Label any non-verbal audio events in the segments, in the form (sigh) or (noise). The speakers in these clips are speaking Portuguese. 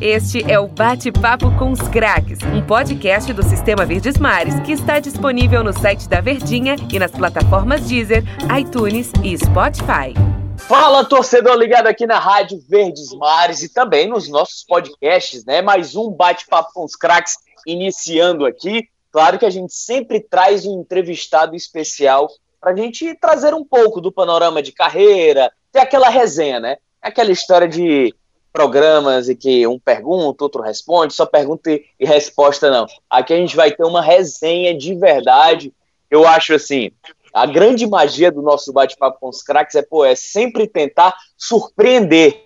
Este é o Bate-Papo com os Craques, um podcast do Sistema Verdes Mares que está disponível no site da Verdinha e nas plataformas Deezer, iTunes e Spotify. Fala, torcedor ligado aqui na Rádio Verdes Mares e também nos nossos podcasts, né? Mais um Bate-Papo com os Craques iniciando aqui. Claro que a gente sempre traz um entrevistado especial para a gente trazer um pouco do panorama de carreira, ter aquela resenha, né? Aquela história de programas em que um pergunta, outro responde, só pergunta e resposta não. Aqui a gente vai ter uma resenha de verdade. Eu acho assim, a grande magia do nosso bate-papo com os craques é, pô, é sempre tentar surpreender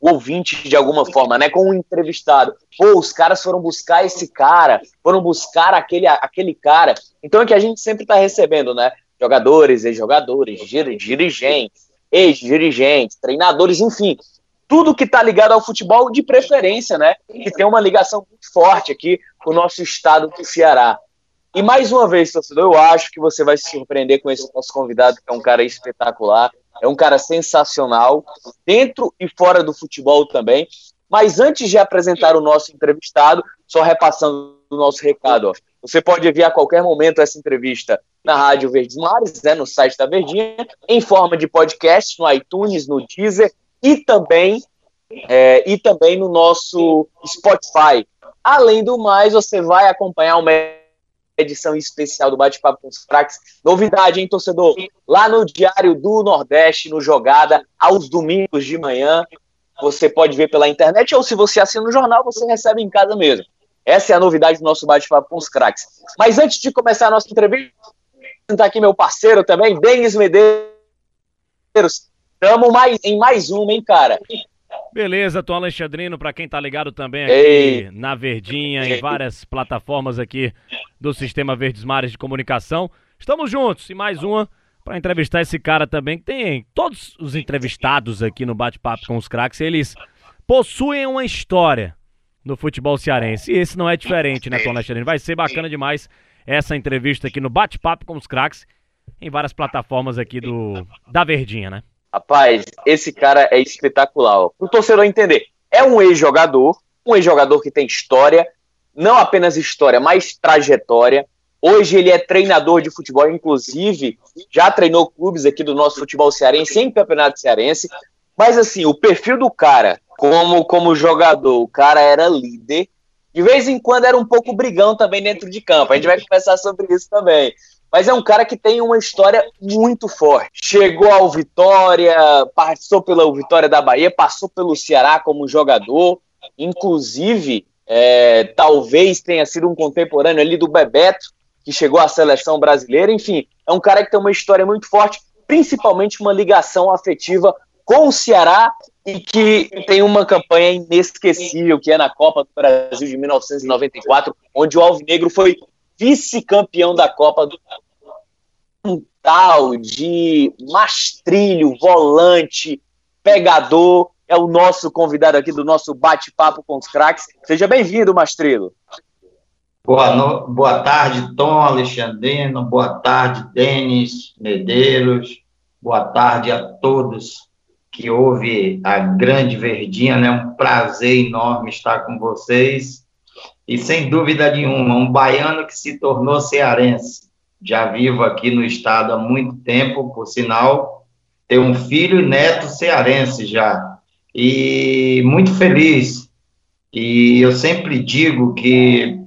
o ouvinte de alguma forma, né? Com um entrevistado. Pô, os caras foram buscar esse cara, foram buscar aquele, aquele cara. Então é que a gente sempre está recebendo, né? Jogadores, ex-jogadores, dirigentes, ex-dirigentes, treinadores, enfim. Tudo que está ligado ao futebol, de preferência, né? Que tem uma ligação muito forte aqui com o nosso estado do Ceará. E mais uma vez, torcedor, eu acho que você vai se surpreender com esse nosso convidado, que é um cara espetacular, é um cara sensacional, dentro e fora do futebol também. Mas antes de apresentar o nosso entrevistado, só repassando o nosso recado, ó. Você pode enviar a qualquer momento essa entrevista na Rádio Verdes Mares, né, no site da Verdinha, em forma de podcast, no iTunes, no Deezer e também, é, e também no nosso Spotify. Além do mais, você vai acompanhar o edição especial do Bate-Papo com os Craques. Novidade, hein, torcedor? Lá no Diário do Nordeste, no Jogada, aos domingos de manhã. Você pode ver pela internet, ou se você assina o jornal, você recebe em casa mesmo. Essa é a novidade do nosso bate-papo com os craques. Mas antes de começar a nossa entrevista, está aqui meu parceiro também, Denis Medeiros. Estamos mais, em mais uma, hein, cara? Beleza, Tom Alexandrino, para quem tá ligado também aqui Ei. na Verdinha, em várias plataformas aqui do Sistema Verdes Mares de Comunicação. Estamos juntos e mais uma para entrevistar esse cara também, que tem todos os entrevistados aqui no Bate-Papo com os Craques, eles possuem uma história no futebol cearense. E esse não é diferente, né, Tom Alexandrino? Vai ser bacana demais essa entrevista aqui no Bate-Papo com os Craques, em várias plataformas aqui do da Verdinha, né? Rapaz, esse cara é espetacular. Para o torcedor entender, é um ex-jogador, um ex-jogador que tem história, não apenas história, mas trajetória. Hoje ele é treinador de futebol, inclusive já treinou clubes aqui do nosso futebol cearense, em campeonato cearense. Mas assim, o perfil do cara, como, como jogador, o cara era líder. De vez em quando era um pouco brigão também dentro de campo. A gente vai conversar sobre isso também mas é um cara que tem uma história muito forte. Chegou ao Vitória, passou pela Vitória da Bahia, passou pelo Ceará como jogador, inclusive é, talvez tenha sido um contemporâneo ali do Bebeto, que chegou à seleção brasileira. Enfim, é um cara que tem uma história muito forte, principalmente uma ligação afetiva com o Ceará e que tem uma campanha inesquecível, que é na Copa do Brasil de 1994, onde o Alvinegro foi vice-campeão da Copa do um tal de mastrilho, volante, pegador, é o nosso convidado aqui do nosso bate-papo com os craques. Seja bem-vindo, Mastrilho. Boa, no... Boa tarde, Tom Alexandrino. Boa tarde, Denis Medeiros. Boa tarde a todos que ouvem a Grande Verdinha. É né? um prazer enorme estar com vocês e sem dúvida nenhuma, um baiano que se tornou cearense. Já vivo aqui no estado há muito tempo, por sinal, tenho um filho e neto cearense já. E muito feliz. E eu sempre digo que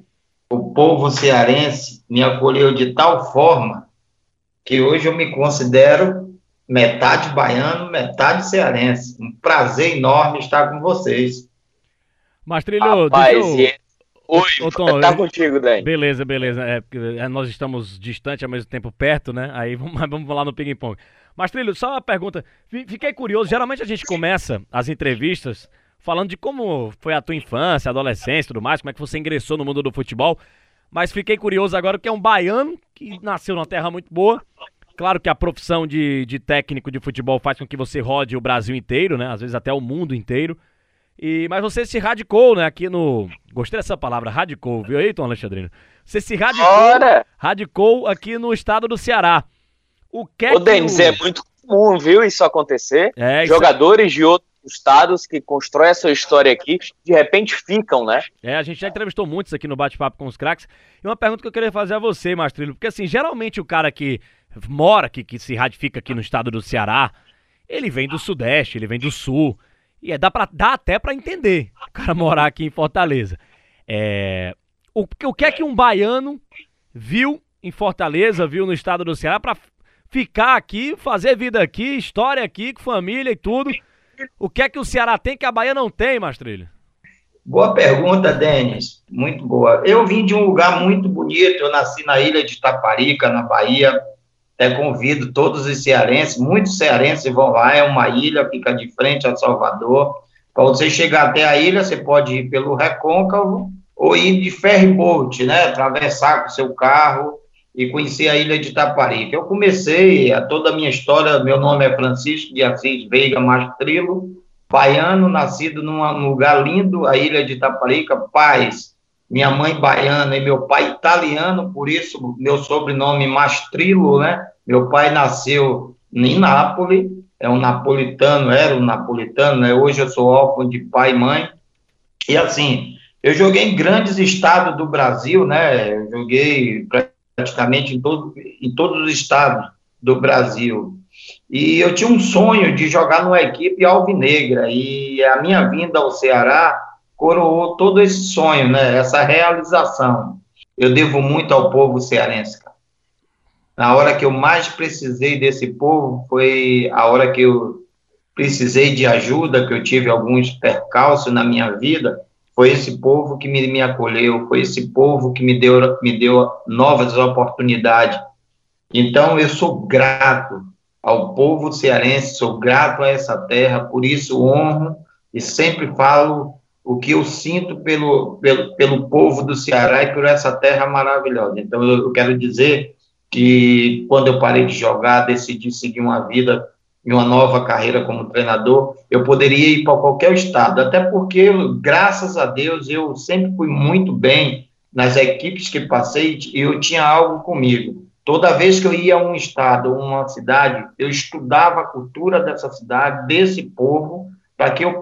o povo cearense me acolheu de tal forma que hoje eu me considero metade baiano, metade cearense. Um prazer enorme estar com vocês. Mastrilho, Rapaz, deixa eu... Oi, Ô, Tom, tá contigo, Dani. Beleza, beleza. É, é, nós estamos distantes ao mesmo tempo perto, né? Aí vamos, (laughs) vamos lá no ping-pong. Mas, Trilho, só uma pergunta. Fiquei curioso. Geralmente a gente começa as entrevistas falando de como foi a tua infância, adolescência e tudo mais, como é que você ingressou no mundo do futebol. Mas fiquei curioso agora que é um baiano que nasceu numa terra muito boa. Claro que a profissão de, de técnico de futebol faz com que você rode o Brasil inteiro, né? Às vezes até o mundo inteiro. E, mas você se radicou, né, aqui no. Gostei dessa palavra, radicou, viu aí, Tom Alexandrino? Você se radicou, Ora. radicou aqui no estado do Ceará. O que é Ô, Denis, o... é muito comum, viu, isso acontecer. É, isso Jogadores é... de outros assustados, que constroem a sua história aqui, de repente ficam, né? É, a gente já entrevistou muitos aqui no Bate-Papo com os Craques. E uma pergunta que eu queria fazer a você, Mastrilho, porque assim, geralmente o cara que mora que se radifica aqui no estado do Ceará, ele vem do Sudeste, ele vem do Sul. E é, dá, pra, dá até para entender o cara morar aqui em Fortaleza. É, o, o que é que um baiano viu em Fortaleza, viu no estado do Ceará, para ficar aqui, fazer vida aqui, história aqui, com família e tudo. O que é que o Ceará tem que a Bahia não tem, Mastrilho? Boa pergunta, Denis. Muito boa. Eu vim de um lugar muito bonito. Eu nasci na ilha de Taparica, na Bahia. Até convido todos os cearenses, muitos cearenses vão lá. É uma ilha, fica de frente a Salvador. Para você chegar até a ilha, você pode ir pelo Recôncavo ou ir de ferryboat, né? Atravessar com seu carro e conhecer a ilha de Taparica. Eu comecei a toda a minha história, meu nome é Francisco de Assis Veiga Mastrilo, baiano, nascido num lugar lindo, a ilha de Taparica, paz. Minha mãe baiana e meu pai italiano, por isso meu sobrenome Mastrilo, né? Meu pai nasceu em Nápoles, é um napolitano, era um napolitano, né? Hoje eu sou órfão de pai e mãe. E assim, eu joguei em grandes estados do Brasil, né? Eu joguei praticamente em, todo, em todos os estados do Brasil. E eu tinha um sonho de jogar numa equipe alvinegra, e a minha vinda ao Ceará coroou todo esse sonho, né, essa realização. Eu devo muito ao povo cearense. Na hora que eu mais precisei desse povo foi a hora que eu precisei de ajuda, que eu tive alguns percalços na minha vida, foi esse povo que me, me acolheu, foi esse povo que me deu, me deu novas oportunidades. Então, eu sou grato ao povo cearense, sou grato a essa terra, por isso honro e sempre falo o que eu sinto pelo, pelo, pelo povo do Ceará e por essa terra maravilhosa. Então, eu, quero dizer que quando eu parei de jogar, decidi seguir uma vida uma nova carreira como treinador, eu poderia ir para qualquer estado, até porque, graças a Deus, eu sempre fui muito bem nas equipes que passei e eu tinha algo comigo. Toda vez que eu ia a um estado, uma cidade, eu estudava a cultura dessa cidade, desse povo, para que eu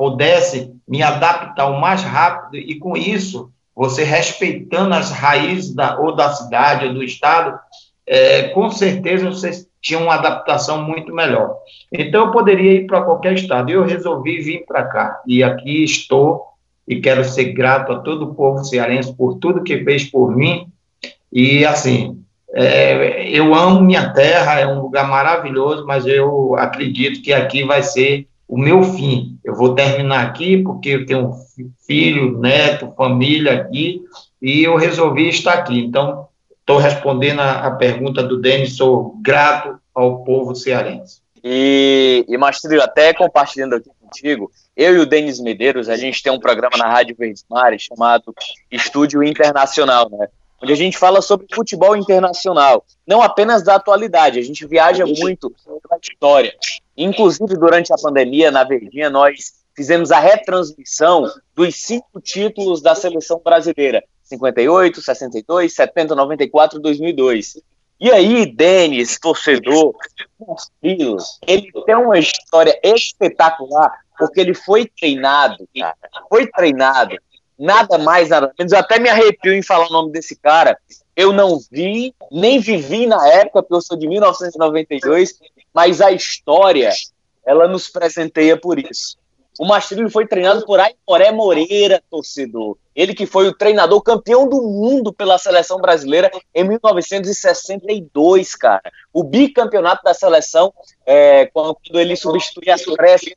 pudesse me adaptar o mais rápido e, com isso, você respeitando as raízes da, ou da cidade ou do estado, é, com certeza você tinha uma adaptação muito melhor. Então, eu poderia ir para qualquer estado. Eu resolvi vir para cá. E aqui estou e quero ser grato a todo o povo cearense por tudo que fez por mim. E, assim, é, eu amo minha terra, é um lugar maravilhoso, mas eu acredito que aqui vai ser o meu fim. Eu vou terminar aqui porque eu tenho filho, neto, família aqui, e eu resolvi estar aqui. Então, Estou respondendo a, a, pergunta do Denis, sou grato ao povo cearense. E, e Mastrilho, até compartilhando aqui contigo, eu e o Denis Medeiros, a gente tem um programa na Rádio Verdes Mares chamado Estúdio Internacional, né? Onde a gente fala sobre futebol internacional, não apenas da atualidade, a gente viaja muito pela história. Inclusive, durante a pandemia, na Verdinha, nós fizemos a retransmissão dos cinco títulos da seleção brasileira. 58, 62, 70, 94, 2002. E aí, Denis, torcedor, ele tem uma história espetacular, porque ele foi treinado, cara, foi treinado, nada mais, nada menos, eu até me arrepio em falar o nome desse cara, eu não vi, nem vivi na época, porque eu sou de 1992, mas a história, ela nos presenteia por isso. O Mastrilho foi treinado por Aimoré Moreira, torcedor. Ele que foi o treinador campeão do mundo pela seleção brasileira em 1962, cara. O bicampeonato da seleção, é, quando ele substituía a Suécia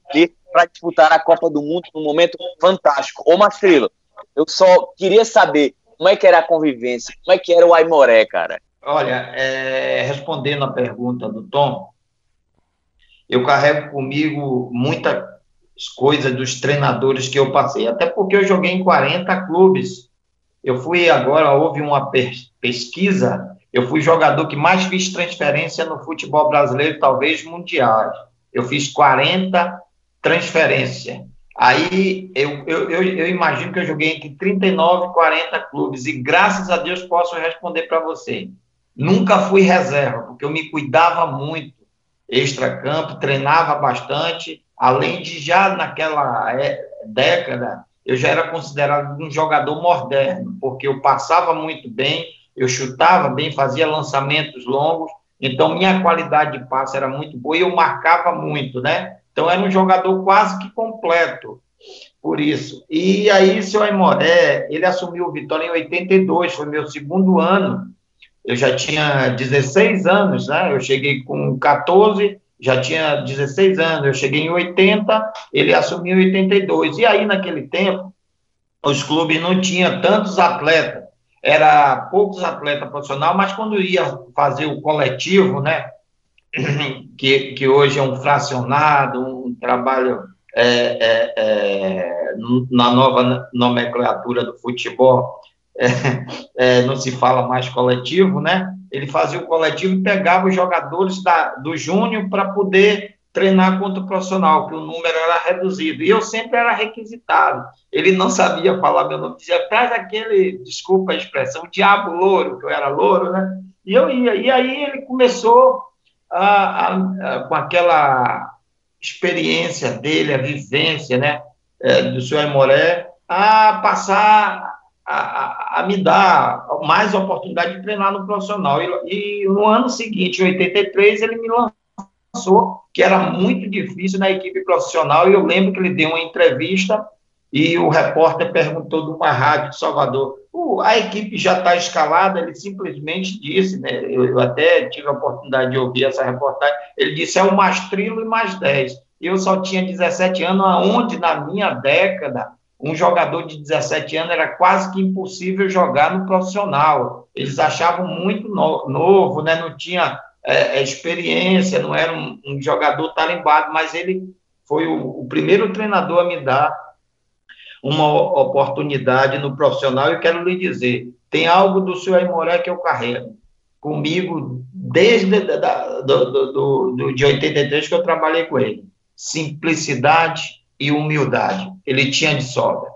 para disputar a Copa do Mundo num momento fantástico. Ô Mastrilho, eu só queria saber como é que era a convivência, como é que era o Aimoré, cara. Olha, é, respondendo a pergunta do Tom, eu carrego comigo muita coisas dos treinadores que eu passei, até porque eu joguei em 40 clubes. Eu fui agora, houve uma pesquisa, eu fui jogador que mais fiz transferência no futebol brasileiro, talvez mundial. Eu fiz 40 transferências. Aí eu, eu, eu, eu, imagino que eu joguei entre 39 e 40 clubes, e graças a Deus posso responder para você. Nunca fui reserva, porque eu me cuidava muito extra-campo, treinava bastante, além de já naquela é, década, eu já era considerado um jogador moderno, porque eu passava muito bem, eu chutava bem, fazia lançamentos longos, então minha qualidade de passe era muito boa e eu marcava muito, né? Então era um jogador quase que completo por isso. E aí, seu Aimoré, ele assumiu o Vitória em 82, foi meu segundo ano. Eu já tinha 16 anos, né? Eu cheguei com 14, já tinha 16 anos. Eu cheguei em 80, ele assumiu em 82. E aí, naquele tempo, os clubes não tinham tantos atletas. Era poucos atletas profissionais, mas quando ia fazer o coletivo, né? (clears throat) Que, que hoje é um fracionado, um trabalho é, é, é, na nova nomenclatura do futebol, é, é, não se fala mais coletivo, né? Ele fazia o coletivo e pegava os jogadores da, do Júnior para poder treinar contra o profissional, que o número era reduzido. E eu sempre era requisitado. Ele não sabia falar meu nome, dizia, traz aquele, desculpa a expressão, diabo louro, que eu era louro, né? E eu ia. E aí ele começou a, a, com aquela experiência dele, a vivência, né, é, do senhor Aimoré, a passar a, a, a, me dar mais oportunidade de treinar no profissional. E, e, no ano seguinte, em 83, ele me lançou, que era muito difícil na equipe profissional, e eu lembro que ele deu uma entrevista e o repórter perguntou de uma rádio de Salvador, a equipe já está escalada? Ele simplesmente disse, né, eu, eu, até tive a oportunidade de ouvir essa reportagem, ele disse, é o Mastrilo e mais 10. Eu só tinha 17 anos, aonde na minha década, um jogador de 17 anos era quase que impossível jogar no profissional. Eles achavam muito no, novo, né, não tinha é, é experiência, não era um, um, jogador tarimbado, mas ele foi o, o primeiro treinador a me dar uma oportunidade no profissional, eu quero lhe dizer, tem algo do senhor Aimoré que eu carrego comigo desde da, do, do, do, de 83 que eu trabalhei com ele. Simplicidade e humildade. Ele tinha de sobra.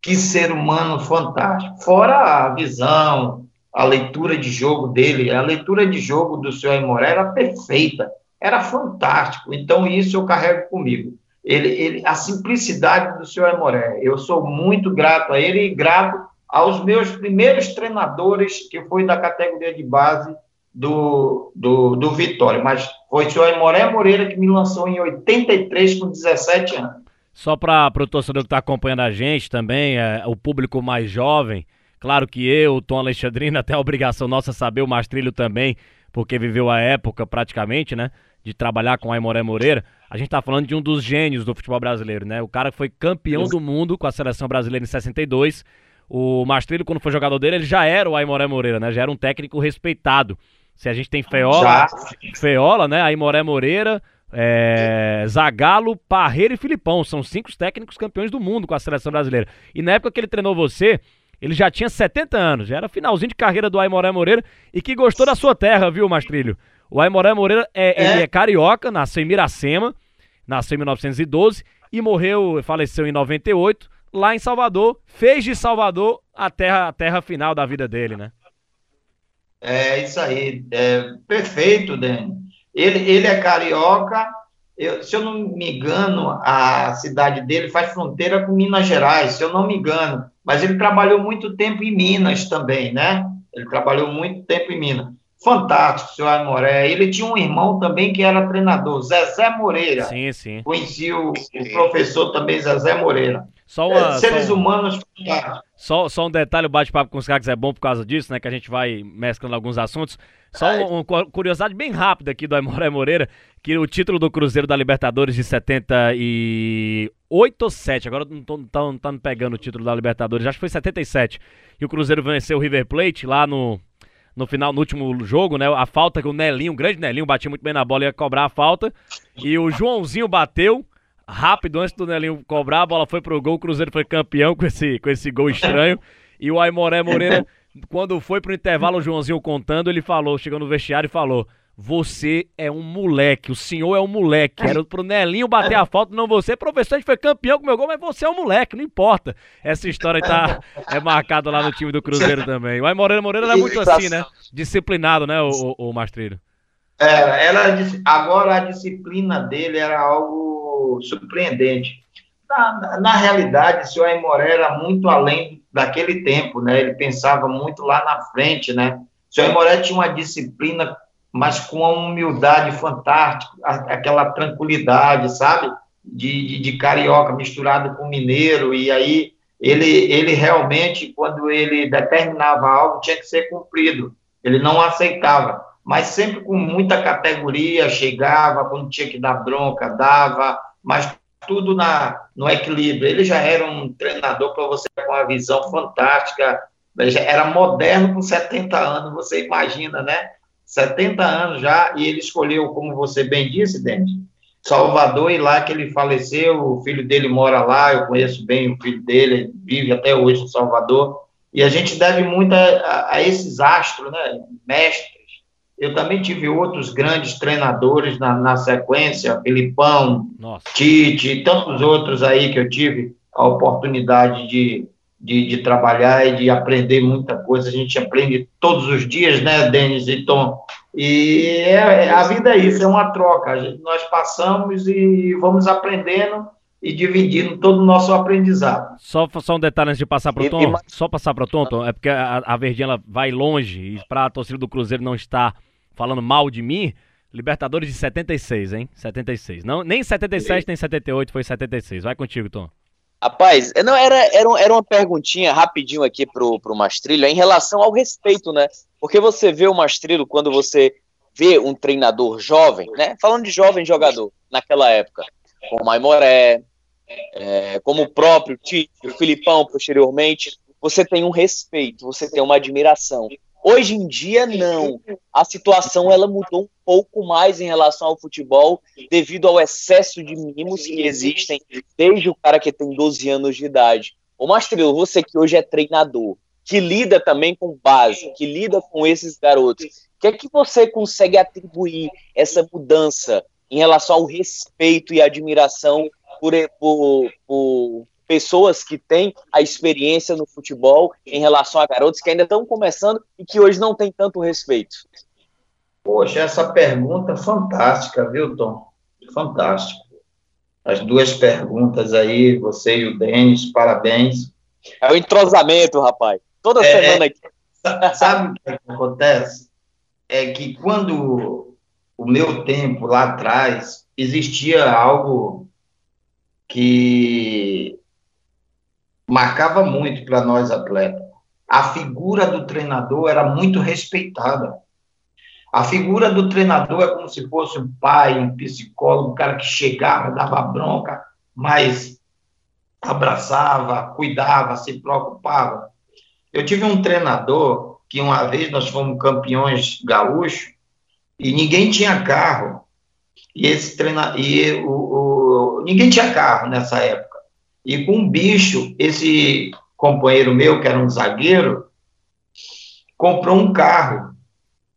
Que ser humano fantástico. Fora a visão, a leitura de jogo dele, a leitura de jogo do senhor Aimoré era perfeita, era fantástico. Então, isso eu carrego comigo ele, ele, a simplicidade do senhor Amoré. Eu sou muito grato a ele e grato aos meus primeiros treinadores, que foi da categoria de base do, do, do Vitória. Mas foi o senhor Amoré Moreira que me lançou em 83, com 17 anos. Só para o torcedor que está acompanhando a gente também, é, o público mais jovem, claro que eu, o Tom Alexandrino, (laughs) até a obrigação nossa saber, o Mastrilho também, porque viveu a época praticamente, né? de trabalhar com o Aimoré Moreira, a gente está falando de um dos gênios do futebol brasileiro, né? O cara que foi campeão do mundo com a seleção brasileira em 62. O Mastrilho, quando foi jogador dele, ele já era o Aimoré Moreira, né? Já era um técnico respeitado. Se a gente tem Feola, Feola, né? Aimoré Moreira, é, Zagalo, Parreira e Filipão. São cinco técnicos campeões do mundo com a seleção brasileira. E na época que ele treinou você, ele já tinha 70 anos, já era finalzinho de carreira do Aimoré Moreira e que gostou da sua terra, viu, Mastrilho? O Aimoré Moreira é, é. Ele é carioca, nasceu em Miracema, nasceu em 1912 e morreu, faleceu em 98, lá em Salvador. Fez de Salvador a terra, a terra final da vida dele, né? É isso aí, é perfeito, Dani. Ele, ele é carioca, eu, se eu não me engano, a cidade dele faz fronteira com Minas Gerais, se eu não me engano. Mas ele trabalhou muito tempo em Minas também, né? Ele trabalhou muito tempo em Minas fantástico, senhor Aimoré. Ele tinha um irmão também que era treinador, Zezé Moreira. Sim, sim. Conheci o, o professor também, Zezé Moreira. Só uma, é, seres só, humanos Só, só um detalhe, o bate-papo com os caras é bom por causa disso, né? Que a gente vai mesclando alguns assuntos. Só uma, uma curiosidade bem rápida aqui do Aimoré Moreira, que o título do Cruzeiro da Libertadores de 78 ou 7, agora não tô, não tá me pegando o título da Libertadores, acho que foi 77. E o Cruzeiro venceu o River Plate lá no, no final, no último jogo, né? A falta que o Nelinho, o grande Nelinho, batia muito bem na bola, ia cobrar a falta. E o Joãozinho bateu rápido antes do Nelinho cobrar, a bola foi pro gol, o Cruzeiro foi campeão com esse, com esse gol estranho. E o Aimoré Moreira, quando foi pro intervalo, o Joãozinho contando, ele falou, chegou no vestiário e falou: você é um moleque, o senhor é um moleque. Era pro Nelinho bater a falta, não você. Professor, a gente foi campeão com meu gol, mas você é um moleque, não importa. Essa história tá, (laughs) é marcada lá no time do Cruzeiro também. O Ai Moreira Moreira era muito assim, né? Disciplinado, né, o, o, o Mastrilho? Era, era, agora a disciplina dele era algo surpreendente. Na, na, na realidade, o senhor Aimoré era muito além daquele tempo, né? Ele pensava muito lá na frente, né? O senhor Aimoré tinha uma disciplina, mas com uma humildade fantástica, aquela tranquilidade, sabe? De, de, de carioca misturado com mineiro, e aí ele, ele realmente, quando ele determinava algo, tinha que ser cumprido. Ele não aceitava, mas sempre com muita categoria, chegava, quando tinha que dar bronca, dava, mas tudo na, no equilíbrio. Ele já era um treinador para você com uma visão fantástica, era moderno com 70 anos, você imagina, né? 70 anos já, e ele escolheu, como você bem disse, Denis, Salvador, e lá que ele faleceu, o filho dele mora lá, eu conheço bem o filho dele, vive até hoje em Salvador, e a gente deve muito a, a, a esses astros, né, mestres. Eu também tive outros grandes treinadores na, na sequência, Filipão, Nossa. Tite, e tantos outros aí que eu tive a oportunidade de, de, de, trabalhar e de aprender muita coisa. A gente aprende todos os dias, né, Denis e Tom? E é, a vida é isso, é uma troca. Gente, nós passamos e vamos aprendendo e dividindo todo o nosso aprendizado. Só, só um detalhe antes de passar para o Tom, e, só passar para o Tom, Tom, é porque a, a Verdinha ela vai longe e para a torcida do Cruzeiro não estar falando mal de mim, Libertadores de 76, hein? 76. Não, nem 77, nem 78, foi 76. Vai contigo, Tom. Rapaz, não, era, era, era uma perguntinha rapidinho aqui pro, pro Mastrilho em relação ao respeito, né? Porque você vê o Mastrilho quando você vê um treinador jovem, né? Falando de jovem jogador naquela época, como o Maimoré, é, como o próprio Tite, o Filipão posteriormente, você tem um respeito, você tem uma admiração. Hoje em dia, não. A situação ela mudou um pouco mais em relação ao futebol, devido ao excesso de mimos que existem desde o cara que tem 12 anos de idade. Ô, Mastrelo, você que hoje é treinador, que lida também com base, que lida com esses garotos, o que é que você consegue atribuir essa mudança em relação ao respeito e admiração por, por, por pessoas que têm a experiência no futebol em relação a garotos que ainda estão começando e que hoje não têm tanto respeito? Poxa, essa pergunta fantástica, viu, Tom? Fantástico. As duas perguntas aí, você e o Denis, parabéns. É o entrosamento, rapaz. Toda é, semana aqui. Sabe o que acontece? É que quando o meu tempo lá atrás existia algo que marcava muito para nós atletas. A figura do treinador era muito respeitada. A figura do treinador é como se fosse um pai, um psicólogo, um cara que chegava, dava bronca, mas abraçava, cuidava, se preocupava. Eu tive um treinador que uma vez nós fomos campeões gaúchos e ninguém tinha carro. E esse treinador, e o, o, ninguém tinha carro nessa época. E com um bicho, esse companheiro meu, que era um zagueiro, comprou um carro.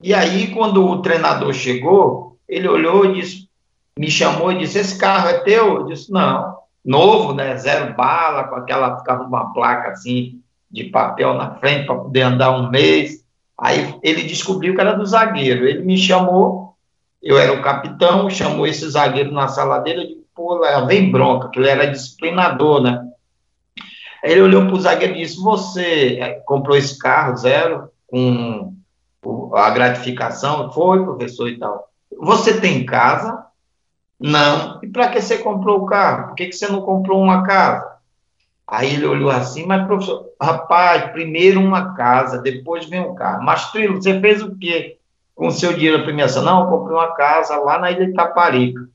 E aí, quando o treinador chegou, ele olhou e disse, me chamou e disse: Esse carro é teu? Eu disse: Não. Novo, né? Zero bala, com aquela, ficava uma placa assim de papel na frente para poder andar um mês. Aí ele descobriu que era do zagueiro. Ele me chamou, eu era o capitão, chamou esse zagueiro na sala dele pô, vem bronca, que ele era disciplinador, né? Ele olhou para o zagueiro e disse: Você é, comprou esse carro zero com a gratificação? Foi, professor e tal. Você tem casa? Não. E para que você comprou o carro? Por que, que você não comprou uma casa? Aí ele olhou assim, mas professor, rapaz, primeiro uma casa, depois vem um carro. Mas Trilo, você fez o quê com o seu dinheiro da premiação? Não, eu comprei uma casa lá na Ilha de Itaparica.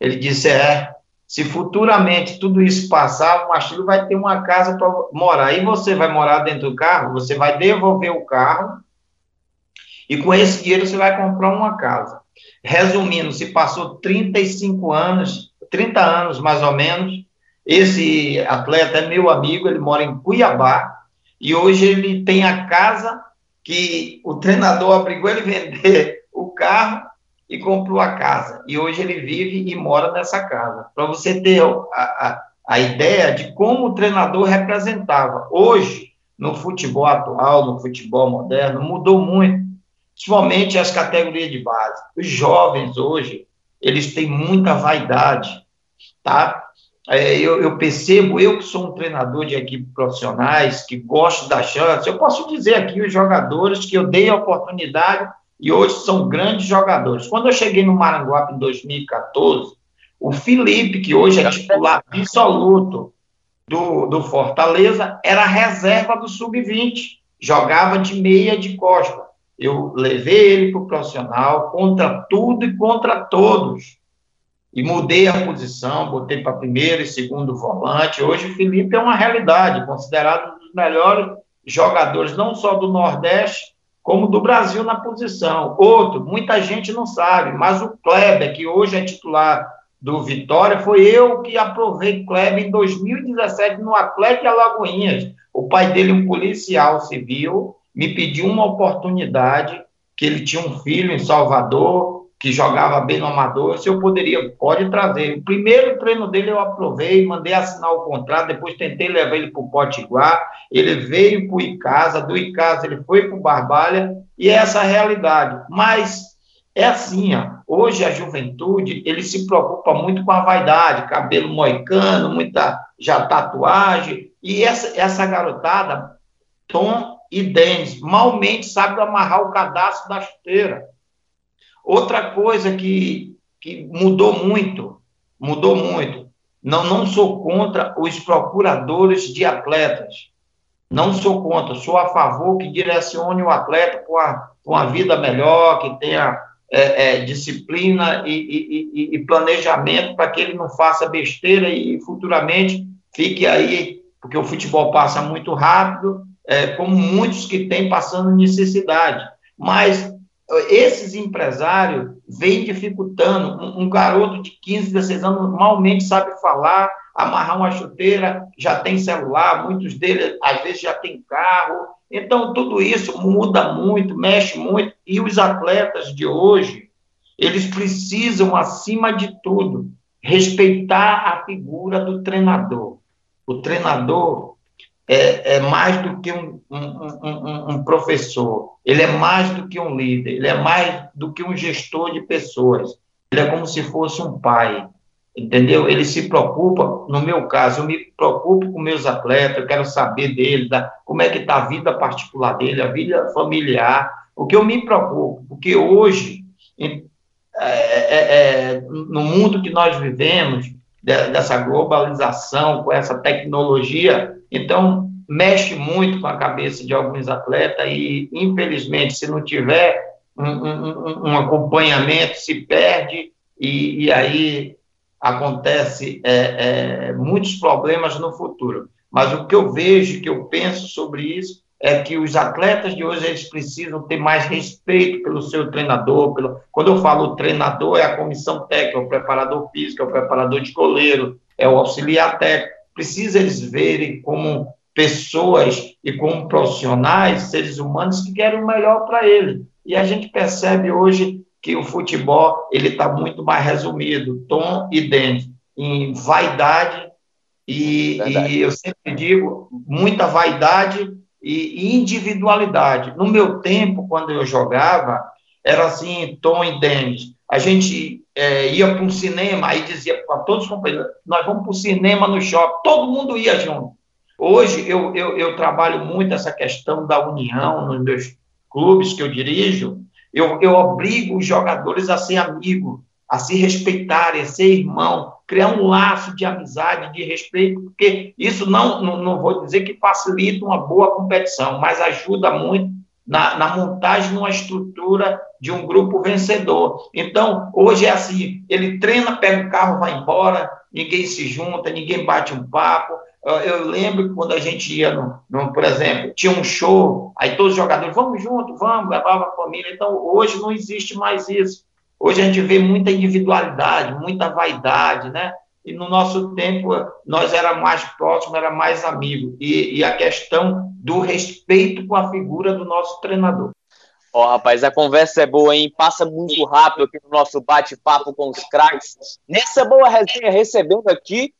Ele disse: é, se futuramente tudo isso passar, o Machilo vai ter uma casa para morar. E você vai morar dentro do carro, você vai devolver o carro e com esse dinheiro você vai comprar uma casa. Resumindo, se passou 35 anos, 30 anos mais ou menos, esse atleta é meu amigo, ele mora em Cuiabá e hoje ele tem a casa que o treinador (laughs) obrigou ele vender o carro e comprou a casa. E hoje ele vive e mora nessa casa. Para você ter a, a, a ideia de como o treinador representava. Hoje, no futebol atual, no futebol moderno, mudou muito, principalmente as categorias de base. Os jovens hoje, eles têm muita vaidade. tá? É, eu, eu, percebo, eu que sou um treinador de equipes profissionais, que gosto da chance, eu posso dizer aqui os jogadores que eu dei a oportunidade e hoje são grandes jogadores. Quando eu cheguei no Maranguape em 2014, o Felipe, que hoje é titular absoluto do, do Fortaleza, era reserva do Sub-20, jogava de meia de costa. Eu levei ele para o profissional contra tudo e contra todos. E mudei a posição, botei para primeiro e segundo volante. Hoje o Felipe é uma realidade, considerado um dos melhores jogadores, não só do Nordeste, como do Brasil na posição. Outro, muita gente não sabe, mas o Kleber, que hoje é titular do Vitória, foi eu que aprovei Kleber em 2017 no Atlético Alagoinhas. O pai dele, um policial civil, me pediu uma oportunidade, que ele tinha um filho em Salvador, que jogava bem no amador, se eu poderia, pode trazer. O primeiro treino dele eu aprovei, mandei assinar o contrato, depois tentei levar ele para o Potiguar, ele veio para o Icasa, do Icasa ele foi para o Barbalha, e é essa a realidade. Mas é assim, ó, hoje a juventude, ele se preocupa muito com a vaidade, cabelo moicano, muita já tatuagem, e essa, essa garotada, Tom e Denis, malmente sabe amarrar o cadastro da chuteira. Outra coisa que, que mudou muito, mudou muito. Não, não sou contra os procuradores de atletas. Não sou contra, sou a favor que direcione o atleta para uma vida melhor, que tenha é, é, disciplina e, e, e planejamento para que ele não faça besteira e futuramente fique aí, porque o futebol passa muito rápido, é, como muitos que têm passando necessidade. Mas esses empresários vêm dificultando. Um, um, garoto de 15, 16 anos malmente sabe falar, amarrar uma chuteira, já tem celular, muitos deles às vezes já tem carro. Então, tudo isso muda muito, mexe muito, e os atletas de hoje, eles precisam, acima de tudo, respeitar a figura do treinador. O treinador é, é mais do que um, um, um, um, professor, ele é mais do que um líder, ele é mais do que um gestor de pessoas, ele é como se fosse um pai, entendeu? Ele se preocupa, no meu caso, eu me preocupo com meus atletas, eu quero saber dele, da, como é que está a vida particular dele, a vida familiar, o que eu me preocupo, porque hoje, em, é, é, é no mundo que nós vivemos, dessa globalização, com essa tecnologia, então, mexe muito com a cabeça de alguns atletas e, infelizmente, se não tiver um, um, um acompanhamento, se perde e, e aí acontece é, é, muitos problemas no futuro. Mas o que eu vejo, que eu penso sobre isso, é que os atletas de hoje eles precisam ter mais respeito pelo seu treinador. Pelo... Quando eu falo treinador, é a comissão técnica, é o preparador físico, é o preparador de goleiro, é o auxiliar técnico precisa eles verem como pessoas e como profissionais, seres humanos que querem o melhor para ele. E a gente percebe hoje que o futebol ele está muito mais resumido, tom e dente, em vaidade e, e, eu sempre digo muita vaidade e individualidade. No meu tempo, quando eu jogava, era assim, tom e dente. A gente é, ia para um cinema, aí dizia para todos os companheiros, nós vamos para o cinema no shopping, todo mundo ia junto. Hoje eu, eu, eu, trabalho muito essa questão da união nos meus clubes que eu dirijo, eu, eu obrigo os jogadores a ser amigo, a se respeitarem, a ser irmão, criar um laço de amizade, de respeito, porque isso não, não, não vou dizer que facilita uma boa competição, mas ajuda muito na, na, montagem de uma estrutura de um grupo vencedor. Então, hoje é assim: ele treina, pega o carro, vai embora, ninguém se junta, ninguém bate um papo. Eu lembro que quando a gente ia, no, no, por exemplo, tinha um show, aí todos os jogadores, vamos junto, vamos, levava a família. Então, hoje não existe mais isso. Hoje a gente vê muita individualidade, muita vaidade, né? E no nosso tempo nós era mais próximos, era mais amigo. E, e, a questão do respeito com a figura do nosso treinador. Ó, oh, rapaz, a conversa é boa, hein? Passa muito rápido aqui no nosso bate-papo com os craques. Nessa boa resenha, recebendo aqui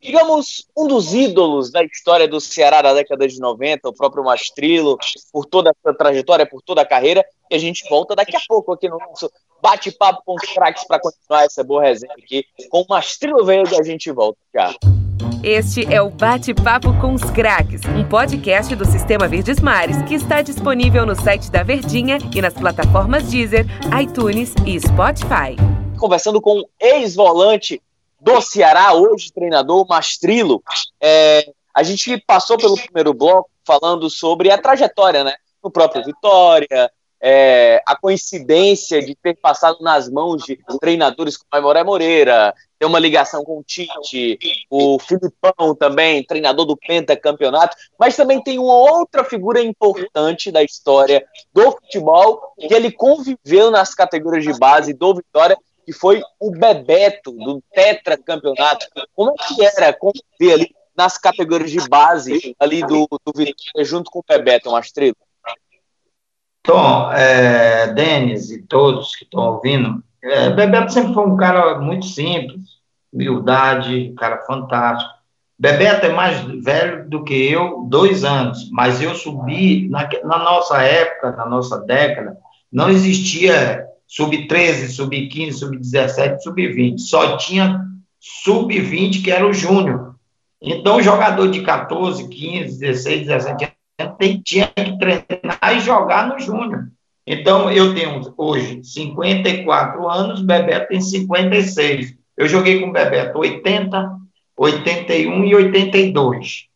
digamos, um dos ídolos da história do Ceará da década de 90, o próprio Mastrilo, por toda a sua trajetória, por toda a carreira. E a gente volta daqui a pouco aqui no nosso bate-papo com os craques para continuar essa boa resenha aqui. Com o Mastrilo Veiga, a gente volta já. Este é o Bate-Papo com os Craques, um podcast do Sistema Verdes Mares que está disponível no site da Verdinha e nas plataformas Deezer, iTunes e Spotify. Conversando com o ex-volante do Ceará, hoje treinador, Mastrilo. É, a gente passou pelo primeiro bloco falando sobre a trajetória, né? No próprio Vitória, é, a coincidência de ter passado nas mãos de treinadores como Aimoré Moreira, ter uma ligação com o Tite, o Filipão também, treinador do pentacampeonato, mas também tem uma outra figura importante da história do futebol, que ele conviveu nas categorias de base do Vitória, que foi o Bebeto, do tetracampeonato. Como é que era conviver ali nas categorias de base ali do, do Vitória junto com o Bebeto, Mastrelo? Tom, é, Denis e todos que estão ouvindo, é, Bebeto sempre foi um cara muito simples, humildade, um cara fantástico. Bebeto é mais velho do que eu, dois anos, mas eu subi, na, na nossa época, na nossa década, não existia sub-13, sub-15, sub-17, sub-20, só tinha sub-20 que era o júnior. Então, o jogador de 14, 15, 16, 17 anos tinha que treinar e jogar no júnior. Então, eu tenho hoje 54 anos, Bebeto tem 56. Eu joguei com o Bebeto 80, 81 e 82.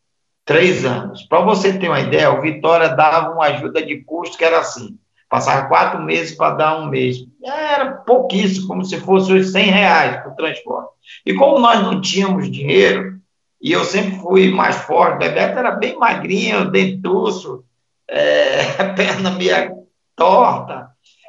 Três anos. Para você ter uma ideia, o Vitória dava uma ajuda de custo que era assim: passava quatro meses para dar um mês. Era pouquíssimo, como se fosse os 100 reais para o transporte. E como nós não tínhamos dinheiro, e eu sempre fui mais forte. Bebeto era bem magrinho, dentuço, é, (laughs) perna meio torta.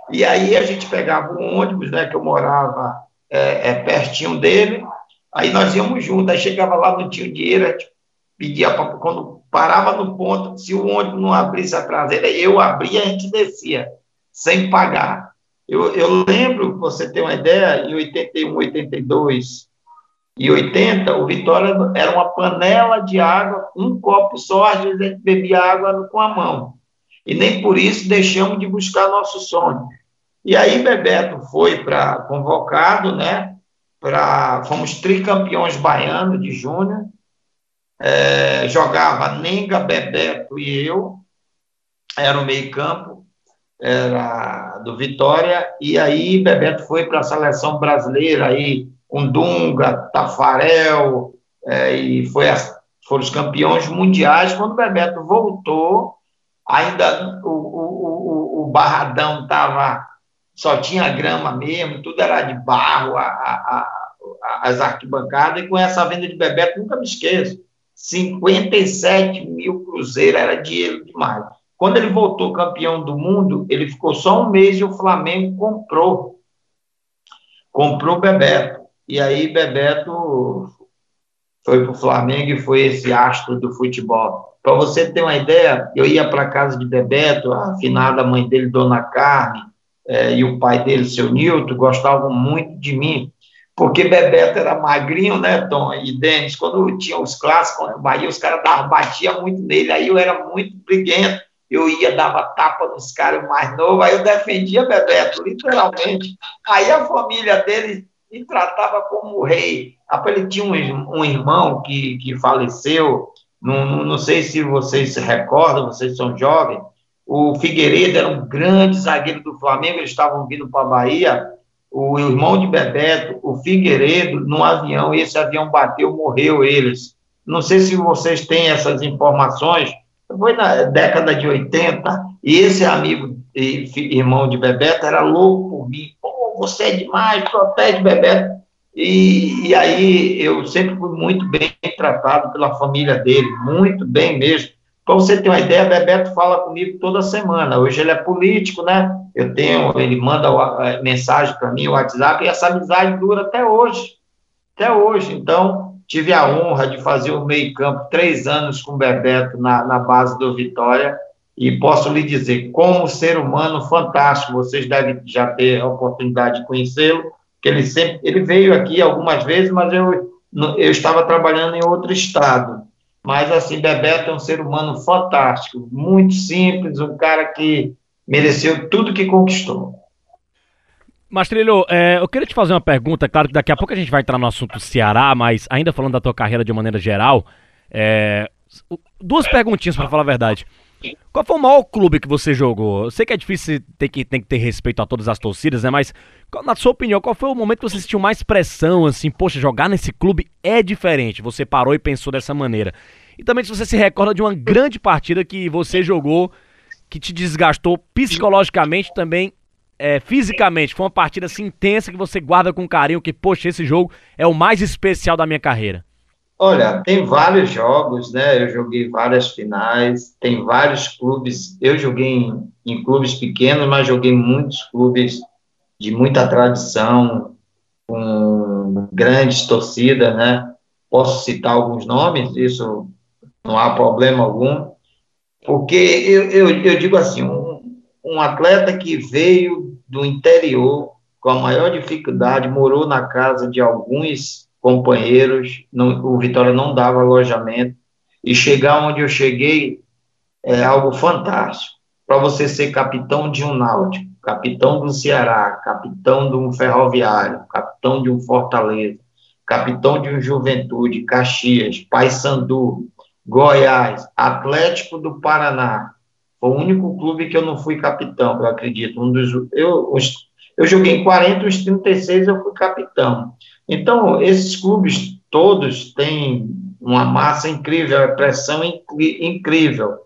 E aí a gente pegava um ônibus, né, que eu morava é, é, pertinho dele, aí nós íamos juntos, aí chegava lá, não tinha dinheiro, a gente pedia para quando parava no ponto, se o ônibus não abrisse a traseira, eu abria, a gente descia, sem pagar. Eu, eu lembro, você ter uma ideia, em 81, 82, e 80, o Vitória era uma panela de água, um copo só, às vezes a gente bebia água com a mão. E nem por isso deixamos de buscar nosso sonho. E aí Bebeto foi para convocado, né? Pra, fomos tricampeões baianos de júnior. É, jogava Nenga, Bebeto e eu. Era o meio-campo, era do Vitória. E aí Bebeto foi para a seleção brasileira aí com Dunga, Tafarel, é, e foi foram os campeões mundiais. Quando Bebeto voltou, ainda o, o, o, o Barradão estava só tinha grama mesmo, tudo era de barro, a, a, a, as arquibancadas, e com essa venda de Bebeto, nunca me esqueço, 57 mil cruzeiros, era dinheiro demais. Quando ele voltou campeão do mundo, ele ficou só um mês e o Flamengo comprou. Comprou Bebeto. E aí Bebeto foi para o Flamengo e foi esse astro do futebol. Para você ter uma ideia, eu ia para casa de Bebeto, a finada mãe dele, Dona Carmen, é, e o pai dele, seu Nilton, gostavam muito de mim, porque Bebeto era magrinho, né, Tom e Denis? Quando tinha os clássicos no Bahia, os caras batiam muito nele, aí eu era muito briguento, eu ia, dava tapa nos caras mais novos, aí eu defendia Bebeto, literalmente. Aí a família dele e tratava como rei. Ele tinha um, um irmão que, que faleceu, não, não, não, sei se vocês se recordam, vocês são jovens, o Figueiredo era um grande zagueiro do Flamengo, eles estavam vindo para a Bahia, o irmão de Bebeto, o Figueiredo, num avião, e esse avião bateu, morreu eles. Não sei se vocês têm essas informações, foi na década de 80, e esse amigo e irmão de Bebeto era louco por mim, você é demais, protege Bebeto. E, e aí eu sempre fui muito bem tratado pela família dele, muito bem mesmo. Para você ter uma ideia, Bebeto fala comigo toda semana. Hoje ele é político, né? Eu tenho, ele manda a mensagem para mim, o WhatsApp, e essa amizade dura até hoje. Até hoje. Então, tive a honra de fazer o meio-campo três anos com o Bebeto na, na base do Vitória e posso lhe dizer, como ser humano fantástico, vocês devem já ter a oportunidade de conhecê-lo, que ele sempre, ele veio aqui algumas vezes, mas eu eu estava trabalhando em outro estado. Mas, assim, Bebeto é um ser humano fantástico, muito simples, um cara que mereceu tudo que conquistou. Mastrilho, é, eu queria te fazer uma pergunta, claro que daqui a pouco a gente vai entrar no assunto Ceará, mas ainda falando da tua carreira de maneira geral, é, duas perguntinhas para falar a verdade. Qual foi o maior clube que você jogou? Eu sei que é difícil ter que, tem que ter respeito a todas as torcidas, né? Mas, na sua opinião, qual foi o momento que você sentiu mais pressão, assim, poxa, jogar nesse clube é diferente? Você parou e pensou dessa maneira. E também se você se recorda de uma grande partida que você jogou, que te desgastou psicologicamente também, é, fisicamente. Foi uma partida assim intensa que você guarda com carinho, que, poxa, esse jogo é o mais especial da minha carreira. Olha, tem vários jogos, né? Eu joguei várias finais, tem vários clubes. Eu joguei em, em clubes pequenos, mas joguei muitos clubes de muita tradição, com grandes torcidas, né? Posso citar alguns nomes, isso não há problema algum, porque eu, eu, eu digo assim: um, um atleta que veio do interior com a maior dificuldade, morou na casa de alguns companheiros, não, o Vitória não dava alojamento, e chegar onde eu cheguei é algo fantástico. Para você ser capitão de um náutico, capitão do Ceará, capitão de um ferroviário, capitão de um Fortaleza, capitão de um Juventude, Caxias, Paysandu, Goiás, Atlético do Paraná, foi o único clube que eu não fui capitão, eu acredito. Um dos, eu, eu joguei em 40, os 36 eu fui capitão. Então, esses clubes todos têm uma massa incrível, pressão incrível.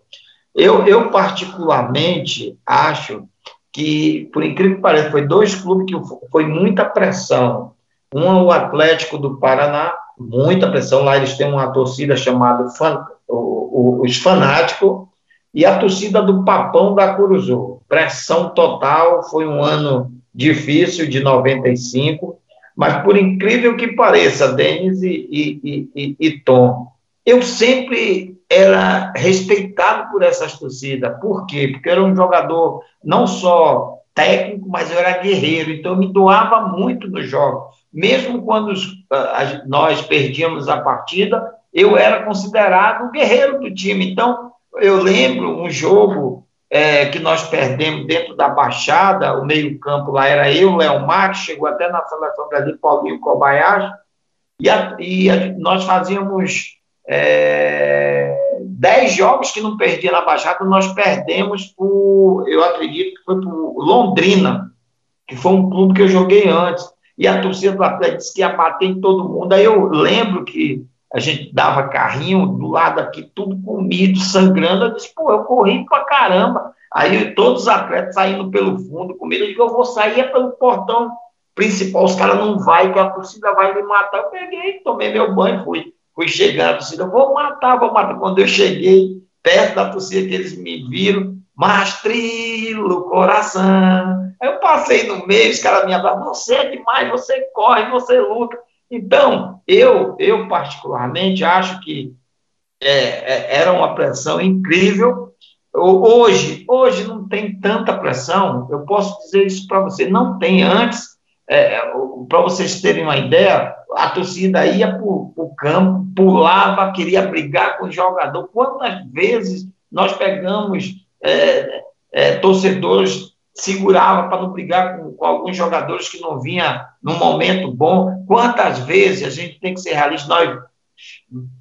Eu, eu, particularmente, acho que, por incrível que pareça, foi dois clubes que foi muita pressão. Um é o Atlético do Paraná, muita pressão. Lá eles têm uma torcida chamada fan, o, o, os Fanáticos, e a torcida do Papão da Curuzu. Pressão total, foi um ano difícil, de 95. Mas, por incrível que pareça, Denis e, e, e, e Tom, eu sempre era respeitado por essas torcidas. Por quê? Porque eu era um jogador não só técnico, mas eu era guerreiro, então eu me doava muito no jogo. Mesmo quando nós perdíamos a partida, eu era considerado o guerreiro do time. Então, eu lembro um jogo é, que nós perdemos dentro da Baixada, o meio-campo lá era eu, Léo Marques, chegou até na seleção Brasil, Paulinho Kobayashi, e, a, e a, nós fazíamos é, dez jogos que não perdia na Baixada, nós perdemos por, eu acredito que foi por Londrina, que foi um clube que eu joguei antes, e a torcida do Atlético disse que ia bater em todo mundo, aí eu lembro que a gente dava carrinho do lado aqui, tudo comido, sangrando. Eu disse, pô, eu corri pra caramba. Aí todos os atletas saindo pelo fundo comigo, eu digo, eu vou sair é pelo portão principal, os caras não vai, que a torcida vai me matar. Eu peguei, tomei meu banho, fui, fui chegando, a torcida, vou matar, vou matar. Quando eu cheguei perto da torcida, que eles me viram, Mastrilo, coração. Aí eu passei no meio, os caras me abraçaram, você é demais, você corre, você luta. Então, eu, eu particularmente acho que é, é, era uma pressão incrível. Hoje, hoje não tem tanta pressão. Eu posso dizer isso para você, não tem antes. É, para vocês terem uma ideia, a torcida ia para o campo, pulava, queria brigar com o jogador. Quantas vezes nós pegamos é, é, torcedores segurava para não brigar com, com, alguns jogadores que não vinha num momento bom. Quantas vezes a gente tem que ser realista? Nós,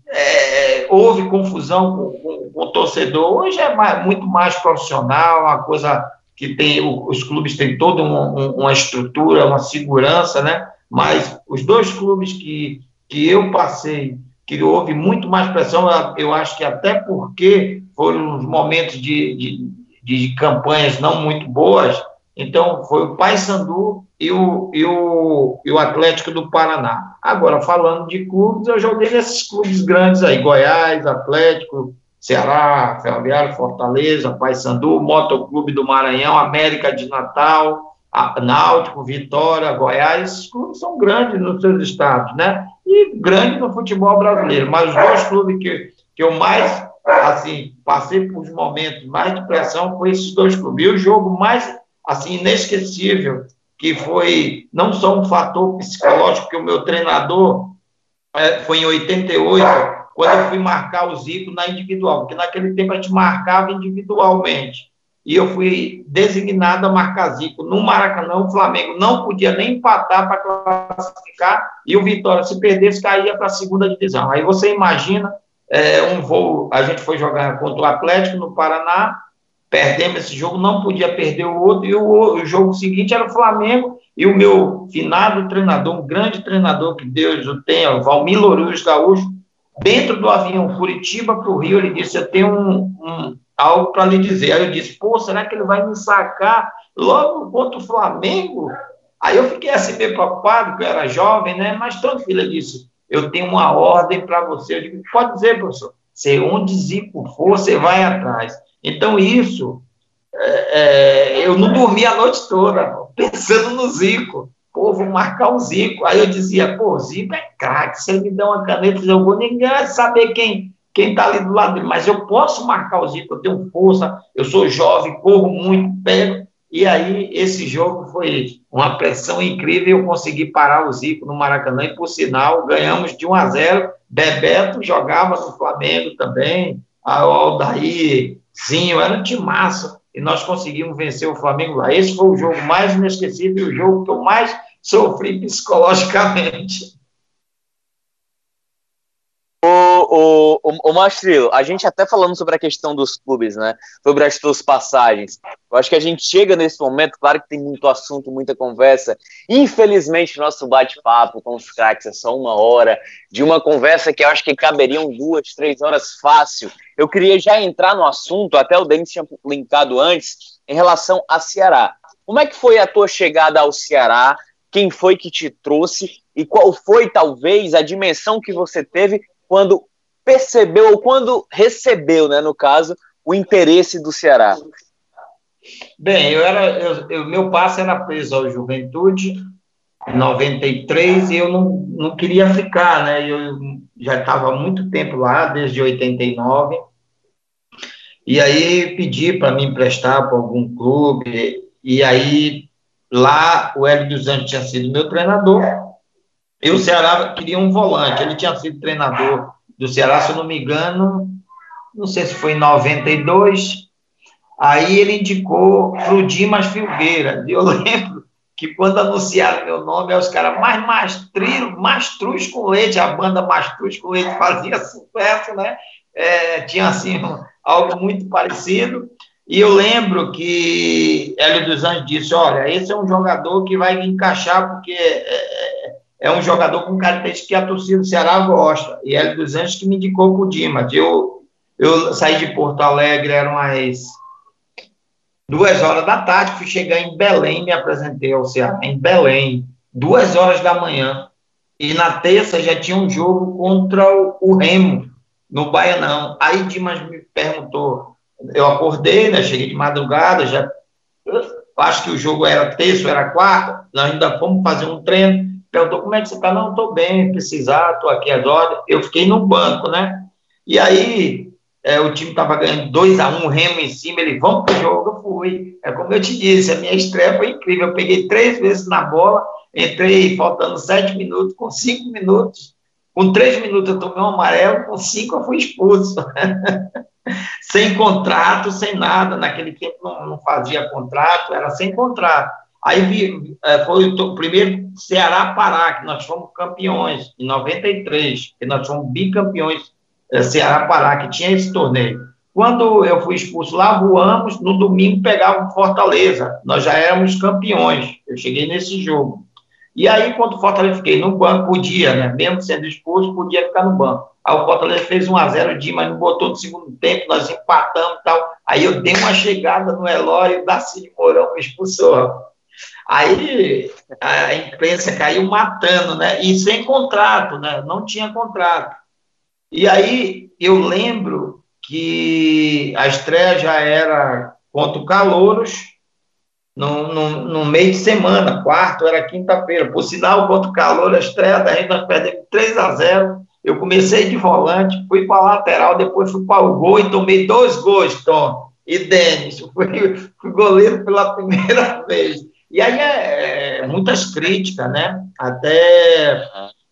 é, houve confusão com, com, com, o torcedor. Hoje é mais, muito mais profissional, uma coisa que tem os clubes têm toda uma, uma estrutura, uma segurança, né? Mas os dois clubes que, que eu passei, que houve muito mais pressão, eu acho que até porque foram os momentos de, de de campanhas não muito boas. Então, foi o Paysandu e o, e, o, e o Atlético do Paraná. Agora, falando de clubes, eu joguei nesses clubes grandes aí, Goiás, Atlético, Ceará, Ferroviário, Fortaleza, Paysandu, Motoclube do Maranhão, América de Natal, Náutico, Vitória, Goiás, esses clubes são grandes nos seus estados, né? E grandes no futebol brasileiro, mas os dois clubes que, que eu mais assim, passei por momentos mais de pressão com esses dois clubes. E o jogo mais, assim, inesquecível, que foi não só um fator psicológico, que o meu treinador, é, foi em 88, quando eu fui marcar o Zico na individual, porque naquele tempo a gente marcava individualmente. E eu fui designado a marcar Zico no Maracanã. O Flamengo não podia nem empatar para classificar, e o Vitória, se perdesse, caía para a segunda divisão. Aí você imagina é, um voo, a gente foi jogar contra o Atlético no Paraná, perdemos esse jogo, não podia perder o outro, e o, o jogo seguinte era o Flamengo, e o meu finado treinador, um grande treinador que Deus o tenha, o Valmir Louros Gaúcho, dentro do avião Curitiba para o Rio, ele disse: Eu tenho um, um algo para lhe dizer. Aí eu disse: Pô, será que ele vai me sacar logo contra o Flamengo? Aí eu fiquei assim meio preocupado, porque eu era jovem, né? Mas tranquilo, ele disse: Eu tenho uma ordem para você. Eu digo: Pode dizer, professor. Se onde Zico for, você vai atrás. Então, isso, é, é, eu não dormi a noite toda pensando no Zico. Pô, vou marcar o Zico. Aí eu dizia, pô, Zico é craque. Se ele me der uma caneta, eu vou ninguém vai saber quem quem está ali do lado dele. Mas eu posso marcar o Zico, eu tenho força, eu sou jovem, corro muito, pego. E aí, esse jogo foi uma pressão incrível. Eu consegui parar o Zico no Maracanã, e por sinal, ganhamos de 1 a 0. Bebeto jogava no Flamengo também, a Aldair, Zinho, era um timaço e nós conseguimos vencer o Flamengo lá. Esse foi o jogo mais inesquecível, o jogo que eu mais sofri psicologicamente. O, o, o Mastrilo, a gente até falando sobre a questão dos clubes, né? Sobre as suas passagens. Eu acho que a gente chega nesse momento, claro que tem muito assunto, muita conversa. Infelizmente, nosso bate-papo com os craques é só uma hora, de uma conversa que eu acho que caberiam duas, três horas fácil. Eu queria já entrar no assunto, até o Denis tinha linkado antes, em relação a Ceará. Como é que foi a tua chegada ao Ceará? Quem foi que te trouxe? E qual foi, talvez, a dimensão que você teve quando percebeu, ou quando recebeu, né, no caso, o interesse do Ceará? Bem, eu era, eu, eu, meu passe era preso ao Juventude, em 93, e eu não, não queria ficar, né? Eu já estava muito tempo lá, desde 89. E aí pedi para me emprestar para algum clube, e aí lá o Hélio dos Anjos tinha sido meu treinador, e o Ceará queria um volante. Ele tinha sido treinador do Ceará, se eu não me engano, não sei se foi em 92. Aí ele indicou para o Dimas Filgueira. E eu (laughs) lembro que quando anunciaram meu nome, os caras mais mastruz, mastruz com leite, a banda Mastruz com leite fazia sucesso, né? É, tinha assim algo muito parecido. E eu lembro que Hélio dos Anjos disse: Olha, esse é um jogador que vai encaixar, porque é, é um jogador com características que a torcida do Ceará gosta. E Hélio dos Anjos que me indicou para o Dimas. Eu, eu saí de Porto Alegre, eram as duas horas da tarde, fui chegar em Belém, me apresentei ao Ceará, em Belém, duas horas da manhã. E na terça já tinha um jogo contra o, o Remo, no Baianão. Aí Dimas me perguntou, eu acordei, né, cheguei de madrugada, já acho que o jogo era terça, era quarta, nós ainda fomos fazer um treino, perguntou como é que você está? Não, estou bem, precisar, estou aqui agora. Eu fiquei no banco, né? E aí é, o time estava ganhando 2 a 1 um, remo em cima, ele, vamos para o jogo, eu fui. É como eu te disse, a minha estreia foi incrível. Eu peguei três vezes na bola, entrei faltando sete minutos, com cinco minutos. Com três minutos eu tomei um amarelo, com cinco eu fui expulso. (laughs) sem contrato, sem nada. Naquele tempo não, não fazia contrato, era sem contrato. Aí é, foi o primeiro Ceará-Pará, que nós fomos campeões, em 93, que nós fomos bicampeões é, Ceará-Pará, que tinha esse torneio. Quando eu fui expulso lá, voamos, no domingo pegava Fortaleza, nós já éramos campeões, eu cheguei nesse jogo. E aí, quando o Fortaleza fiquei no banco, podia, né, mesmo sendo expulso, podia ficar no banco. Aí o Fortaleza fez 1 a 0 de mas não botou no segundo tempo, nós empatamos e tal. Aí eu dei uma chegada no Eloy e o Darcy Mourão me expulsou. Aí a imprensa caiu matando, né? E sem contrato, né? Não tinha contrato. E aí eu lembro que a estreia já era contra o Calouros, no, no, no, meio de semana, quarto, era quinta-feira. Por sinal, contra o calor, a estreia da gente, nós perdemos 3 a 0 Eu comecei de volante, fui para a lateral, depois fui para o gol e tomei dois gols, Tom e Denis. Fui, fui goleiro pela (laughs) primeira vez. E aí é, é muitas críticas, né? Até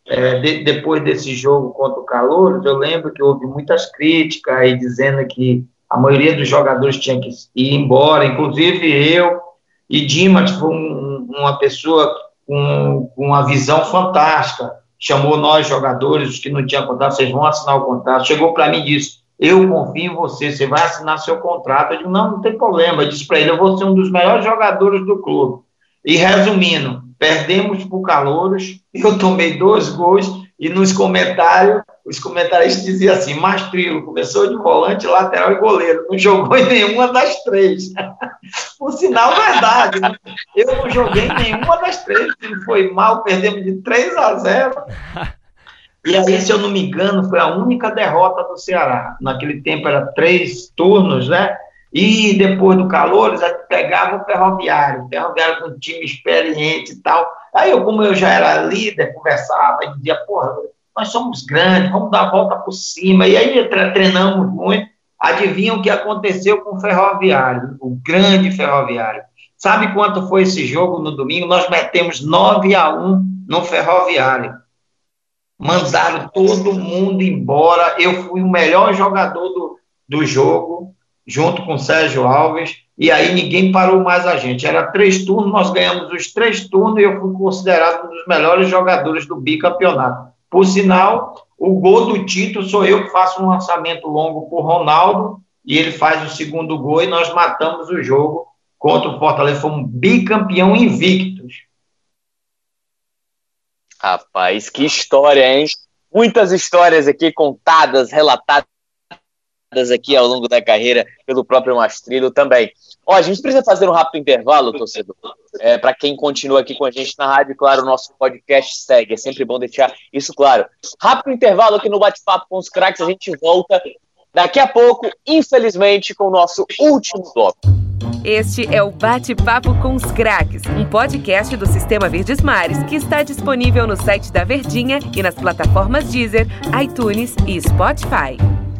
é, de, depois desse jogo contra o Calor, eu lembro que houve muias críticas aí dizendo que a maioria dos jogadores tinha que ir embora, inclusive eu e Dimas foi um, uma pessoa com, com uma visão fantástica, chamou nós jogadores, os que não tinham contrato, vocês vão assinar o contrato, chegou para mim e disse, eu confio em você, você vai assinar seu contrato. Eu digo, não, não tem problema. Eu disse para ele, eu vou ser um dos melhores jogadores do clube. E resumindo, perdemos por calouros, (laughs) eu tomei dois gols, e nos comentários, os comentaristas diziam assim, Mastrilo começou de volante, lateral e goleiro, não jogou em nenhuma das três. (laughs) Por sinal, verdade, né? eu não joguei em nenhuma das três, foi mal, perdemos de 3 a 0, e aí, se eu não me engano, foi a única derrota do Ceará. Naquele tempo era três turnos, né? E depois do calor, eles pegava o ferroviário, o ferroviário com um time experiente e tal. Aí eu, como eu já era líder, conversava e dizia, porra, nós somos grandes, vamos dar a volta por cima. E aí treinamos muito. Adivinha o que aconteceu com o ferroviário, o grande ferroviário. Sabe quanto foi esse jogo no domingo? Nós metemos 9 a 1 no ferroviário mandaram todo mundo embora. Eu fui o melhor jogador do, do jogo, junto com Sérgio Alves, e aí ninguém parou mais a gente. Era três turnos, nós ganhamos os três turnos e eu fui considerado um dos melhores jogadores do bicampeonato. Por sinal, o gol do título sou eu que faço um lançamento longo por Ronaldo, e ele faz o segundo gol e nós matamos o jogo contra o Fortaleza. Fomos bicampeão invictos. Rapaz, que história, hein? Muitas histórias aqui contadas, relatadas aqui ao longo da carreira pelo próprio Mastrilho também. Ó, a gente precisa fazer um rápido intervalo, torcedor. É, Para quem continua aqui com a gente na rádio, claro, o nosso podcast segue. É sempre bom deixar isso claro. Rápido intervalo aqui no Bate-Papo com os Craques. A gente volta daqui a pouco, infelizmente, com o nosso último bloco. Este é o Bate-Papo com os Craques, um podcast do Sistema Verdes Mares que está disponível no site da Verdinha e nas plataformas Deezer, iTunes e Spotify.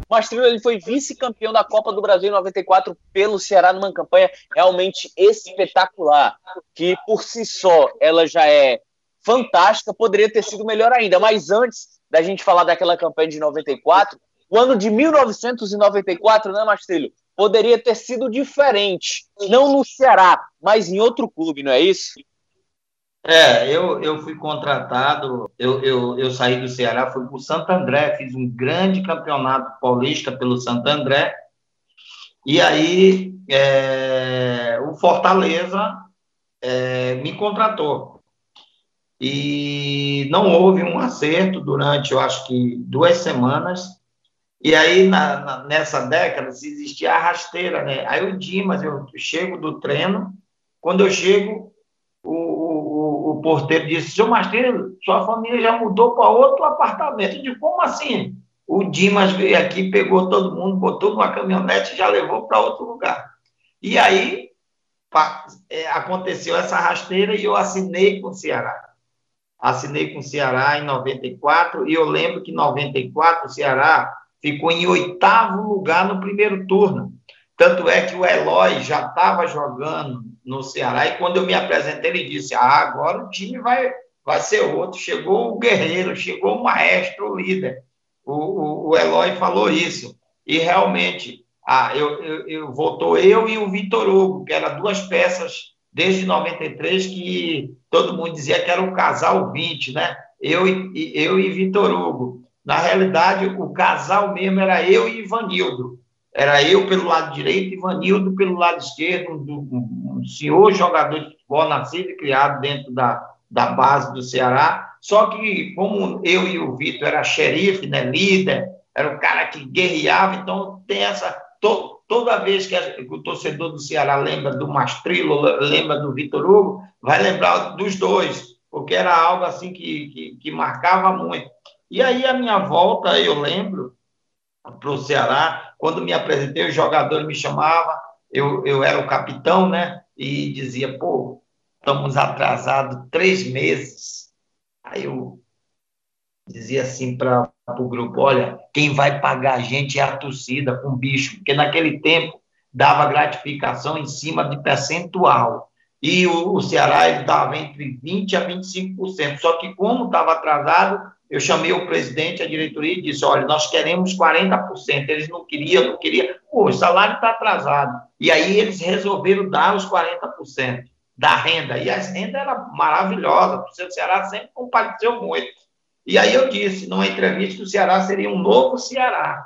Mastrilho ele foi vice-campeão da Copa do Brasil em 94 pelo Ceará numa campanha realmente espetacular, que por si só ela já é fantástica, poderia ter sido melhor ainda, mas antes da gente falar daquela campanha de 94, o ano de 1994, né, Mastrilho? poderia ter sido diferente. Não no Ceará, mas em outro clube, não é isso? É, eu, eu fui contratado, eu, eu, eu saí do Ceará, fui para o Santo André, fiz um grande campeonato paulista pelo Santo André, e aí é, o Fortaleza é, me contratou. E não houve um acerto durante, eu acho que, duas semanas, e aí, na, na, nessa década, se existia a rasteira, né? Aí o Dimas, eu chego do treino, quando eu chego, o, porteiro disse, seu Masteiro, sua família já mudou para outro apartamento. Eu digo, como assim? O Dimas veio aqui, pegou todo mundo, botou numa caminhonete e já levou para outro lugar. E aí, é, aconteceu essa rasteira e eu assinei com o Ceará. Assinei com o Ceará em 94, e eu lembro que em 94 o Ceará ficou em oitavo lugar no primeiro turno. Tanto é que o Eloy já estava jogando no Ceará, e quando eu me apresentei, ele disse: Ah, agora o time vai, vai ser outro. Chegou o guerreiro, chegou o maestro, o líder. O, o, o Eloy falou isso. E realmente, ah, eu, eu, eu, voltou eu e o Vitor Hugo, que eram duas peças desde 93 que todo mundo dizia que era o casal 20, né? Eu e, eu e Vitor Hugo. Na realidade, o casal mesmo era eu e Ivanildo. Era eu pelo lado direito e Ivanildo pelo lado esquerdo, um, um senhor jogador de futebol nascido e criado dentro da, da base do Ceará. Só que, como eu e o Vitor era xerife, né, líder, era o cara que guerreava, então tem essa. To, toda vez que, o torcedor do Ceará lembra do Mastrilo, lembra do Vitor Hugo, vai lembrar dos dois, porque era algo assim que, que, que marcava muito. E aí, a minha volta, eu lembro, para o Ceará, quando me apresentei, o jogador me chamava, eu, eu era o capitão, né? E dizia, pô, estamos atrasados três meses. Aí eu dizia assim para o grupo: olha, quem vai pagar a gente é a torcida com bicho, porque naquele tempo dava gratificação em cima de percentual. E o, Ceará ele dava entre 20% a 25%. Só que, como estava atrasado, eu chamei o presidente, a diretoria e disse: olha, nós queremos 40%. Eles não queriam, não queriam. Pô, o salário está atrasado. E aí eles resolveram dar os 40% da renda. E a renda era maravilhosa. O Ceará sempre compareceu muito. E aí eu disse, numa entrevista, que o Ceará seria um novo Ceará.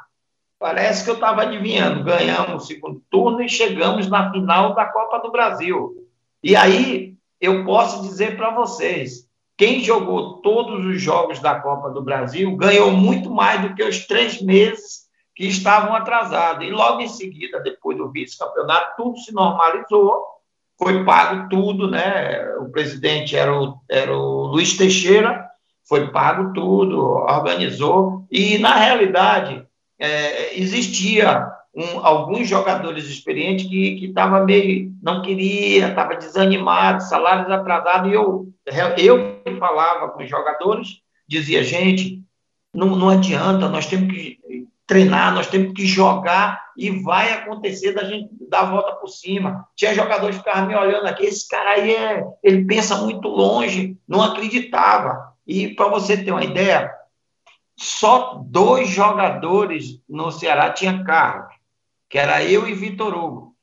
Parece que eu estava adivinhando. Ganhamos o segundo turno e chegamos na final da Copa do Brasil. E aí eu posso dizer para vocês, quem jogou todos os jogos da Copa do Brasil ganhou muito mais do que os três meses que estavam atrasados. E logo em seguida, depois do vice-campeonato, tudo se normalizou, foi pago tudo, né? O presidente era o, era o Luiz Teixeira, foi pago tudo, organizou, e na realidade é, existia um, alguns jogadores experientes que estavam meio, não queria, estava desanimado, salários atrasados, e eu, eu falava com os jogadores, dizia, gente, não, não adianta, nós temos que treinar, nós temos que jogar e vai acontecer da gente dar a volta por cima. Tinha jogadores que ficavam me olhando aqui, esse cara aí é, ele pensa muito longe, não acreditava. E para você ter uma ideia, só dois jogadores no Ceará tinham carro, que era eu e Vitor Hugo.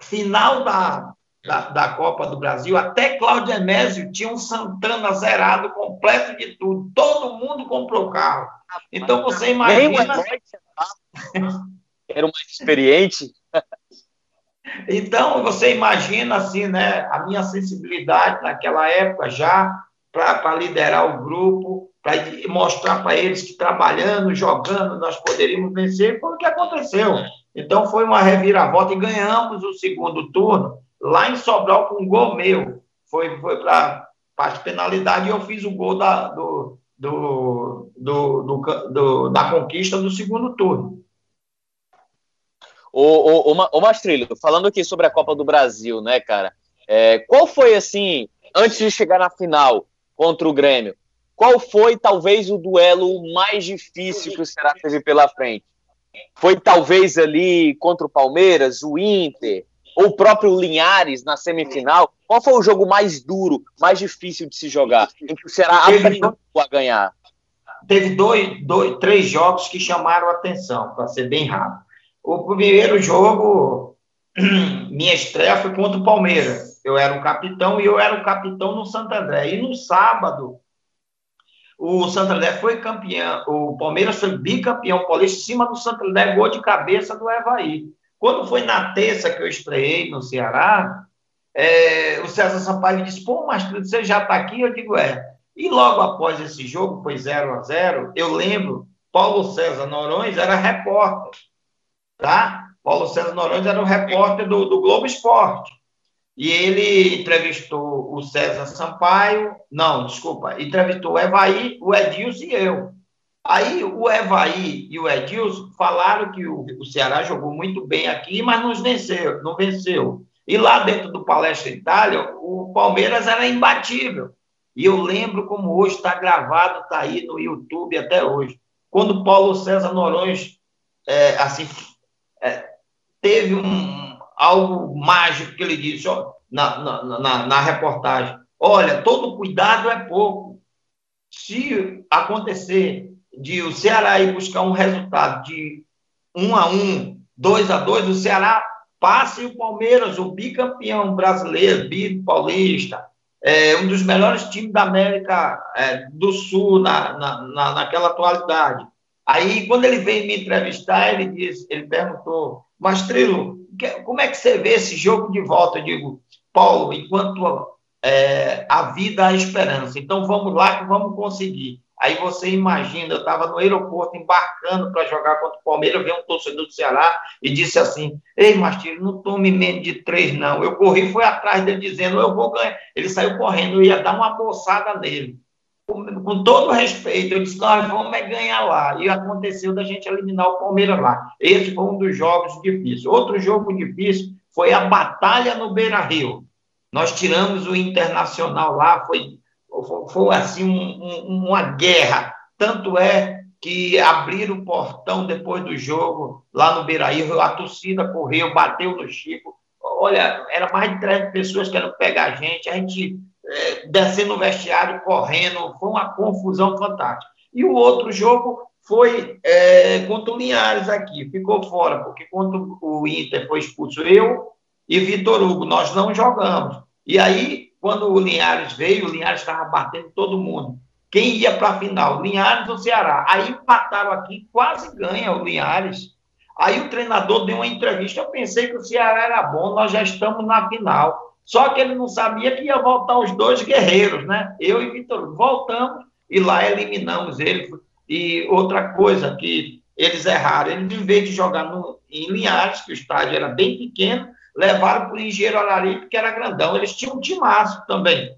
Final da, da, da, Copa do Brasil, até Cláudio Emésio tinha um Santana zerado, completo de tudo. Todo mundo comprou carro. Então você imagina. Era o mais experiente. Então você imagina assim, né? A minha sensibilidade naquela época já para liderar o grupo, para mostrar para eles que trabalhando, jogando, nós poderíamos vencer, foi o que aconteceu. Então foi uma reviravolta e ganhamos o segundo turno lá em Sobral com um gol meu. Foi, foi para parte penalidade e eu fiz o gol da, do, do, do, do, da conquista do segundo turno. Ô, ô, ô, ô Mastrilho, falando aqui sobre a Copa do Brasil, né, cara? É, qual foi, assim, antes de chegar na final, contra o Grêmio. Qual foi, talvez, o duelo mais difícil que o Ceará teve pela frente? Foi, talvez, ali contra o Palmeiras, o Inter, ou o próprio Linhares na semifinal? Qual foi o jogo mais duro, mais difícil de se jogar, em que o Ceará aprendeu a ganhar? Teve dois, dois, três jogos que chamaram a atenção, para ser bem rápido. O primeiro jogo, (clears throat) minha estreia foi contra o Palmeiras eu era o capitão e eu era o capitão no Santo André. E no sábado, o Santo foi campeão, o Palmeiras foi bicampeão paulista em cima do Santo André, gol de cabeça do Evaí. Quando foi na terça que eu estreiei no Ceará, é, o César Sampaio disse: pô, mas você já está aqui? Eu digo: é. E logo após esse jogo, foi 0 a 0 eu lembro, Paulo César Norões era repórter, tá? Paulo César Norões era o repórter do, do Globo Esporte. E ele entrevistou o César Sampaio, não, desculpa, entrevistou o Evaí, o Edilson e eu. Aí o Evaí e o Edilson falaram que o, o Ceará jogou muito bem aqui, mas não venceu, não venceu. E lá dentro do Palestra Itália, o Palmeiras era imbatível. E eu lembro como hoje está gravado, está aí no YouTube até hoje. Quando Paulo César Norões é, assim, é, teve um, algo mágico que ele disse ó, na, na, na, na reportagem. Olha, todo cuidado é pouco. Se acontecer de o Ceará ir buscar um resultado de um a um, dois a dois, o Ceará passe o Palmeiras, o bicampeão brasileiro, bi paulista, é, um dos melhores times da América é, do Sul na, na, na, naquela atualidade. Aí, quando ele veio me entrevistar, ele disse, ele perguntou, Mastrilo, como é que você vê esse jogo de volta? Eu digo, Paulo, enquanto é, a vida há esperança. Então vamos lá que vamos conseguir. Aí você imagina, eu estava no aeroporto embarcando para jogar contra o Palmeiras, veio um torcedor do Ceará e disse assim: Ei, Mastilho, não tome menos de três, não. Eu corri, fui atrás dele dizendo: Eu vou ganhar. Ele saiu correndo, eu ia dar uma bolsada nele com, todo respeito, eu disse, nós vamos é ganhar lá. E aconteceu da gente eliminar o Palmeiras lá. Esse foi um dos jogos difíceis. Outro jogo difícil foi a batalha no Beira-Rio. Nós tiramos o Internacional lá, foi, foi assim um, um, uma guerra. Tanto é que abriram o portão depois do jogo lá no Beira-Rio, a torcida correu, bateu no Chico. Olha, era mais de 30 pessoas querendo pegar a gente, a gente descendo no vestiário, correndo, foi uma confusão fantástica. E o outro jogo foi é, contra o Linhares aqui, ficou fora, porque contra o Inter foi expulso eu e Vitor Hugo, nós não jogamos. E aí, quando o Linhares veio, o Linhares estava batendo todo mundo. Quem ia para a final? Linhares ou Ceará? Aí empataram aqui, quase ganha o Linhares. Aí o treinador deu uma entrevista. Eu pensei que o Ceará era bom, nós já estamos na final. Só que ele não sabia que ia voltar os dois guerreiros, né? Eu e Vitor voltamos e lá eliminamos ele. E outra coisa que eles erraram, eles, em vez de jogar no, em Linhares, que o estádio era bem pequeno, levaram para o Engenheiro Araripe, que era grandão. Eles tinham um timaço também.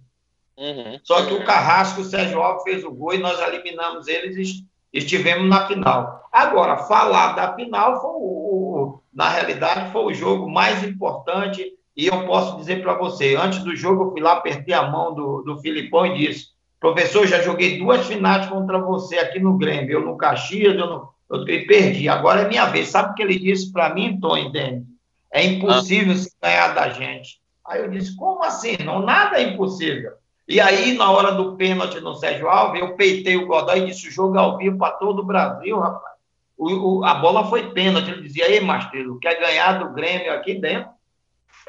Uhum. Só que o Carrasco, o Sérgio Alves fez o gol e nós eliminamos eles e estivemos na final. Agora, falar da final foi o, na realidade foi o jogo mais importante e eu posso dizer para você, antes do jogo eu fui lá, apertei a mão do, do Filipão e disse, professor, já joguei duas finais contra você aqui no Grêmio, eu no Caxias, eu, no, eu perdi, agora é minha vez. Sabe o que ele disse para mim, Tom, entende? É impossível ah. se ganhar da gente. Aí eu disse, como assim? Não, nada é impossível. E aí, na hora do pênalti no Sérgio Alves, eu peitei o Godoy e disse: o jogo é ao vivo para todo o Brasil, rapaz. O, o, a bola foi pênalti. Ele dizia: Ei, Mastrelo, quer ganhar do Grêmio aqui dentro?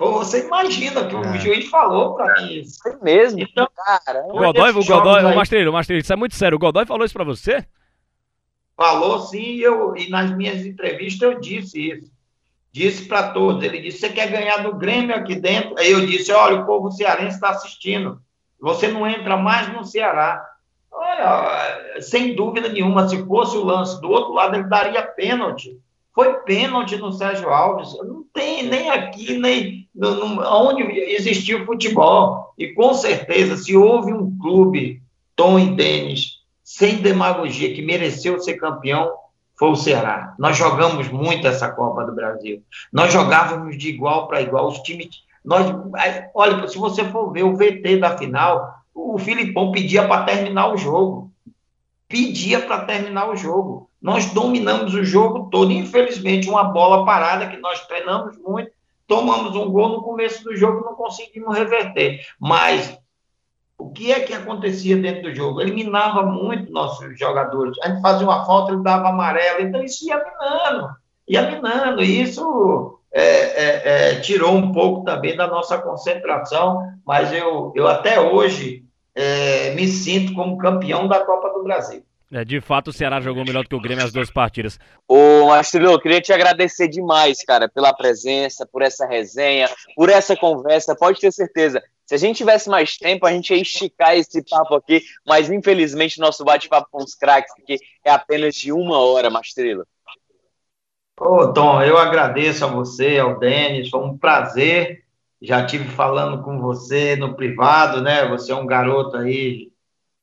Pô, você imagina que é. o juiz falou para mim isso. É mesmo? Então, cara. O Godoy, o Godoy, o Mastrelo, o Mastrelo, isso é muito sério. O Godoy falou isso para você? Falou sim, eu, e nas minhas entrevistas eu disse isso. Disse para todos. Ele disse: Você quer ganhar do Grêmio aqui dentro? Aí eu disse: Olha, o povo cearense está assistindo. Você não entra mais no Ceará. Olha, sem dúvida nenhuma, se fosse o lance do outro lado, ele daria pênalti. Foi pênalti no Sérgio Alves. Não tem nem aqui, nem no, no, onde existiu futebol. E com certeza, se houve um clube, Tom e Denis, sem demagogia, que mereceu ser campeão, foi o Ceará. Nós jogamos muito essa Copa do Brasil. Nós jogávamos de igual para igual. Os times nós, olha, se você for ver o VT da final, o Filipão pedia para terminar o jogo. Pedia para terminar o jogo. Nós dominamos o jogo todo. Infelizmente, uma bola parada que nós treinamos muito, tomamos um gol no começo do jogo e não conseguimos reverter. Mas o que é que acontecia dentro do jogo? Eliminava muito nossos jogadores. A gente fazia uma falta, ele dava amarelo. Então, isso ia minando. Ia minando. E isso é, é, é, tirou um pouco também da nossa concentração, mas eu, eu até hoje é, me sinto como campeão da Copa do Brasil. É, de fato, o Ceará jogou melhor do que o Grêmio as duas partidas. Ô, Marcelo, eu queria te agradecer demais, cara, pela presença, por essa resenha, por essa conversa. Pode ter certeza, se a gente tivesse mais tempo, a gente ia esticar esse papo aqui, mas infelizmente nosso bate-papo com os craques aqui é apenas de uma hora, Mastrelo. Ô, Tom, eu agradeço a você, ao Denis, foi um prazer. Já tive falando com você no privado, né? Você é um garoto aí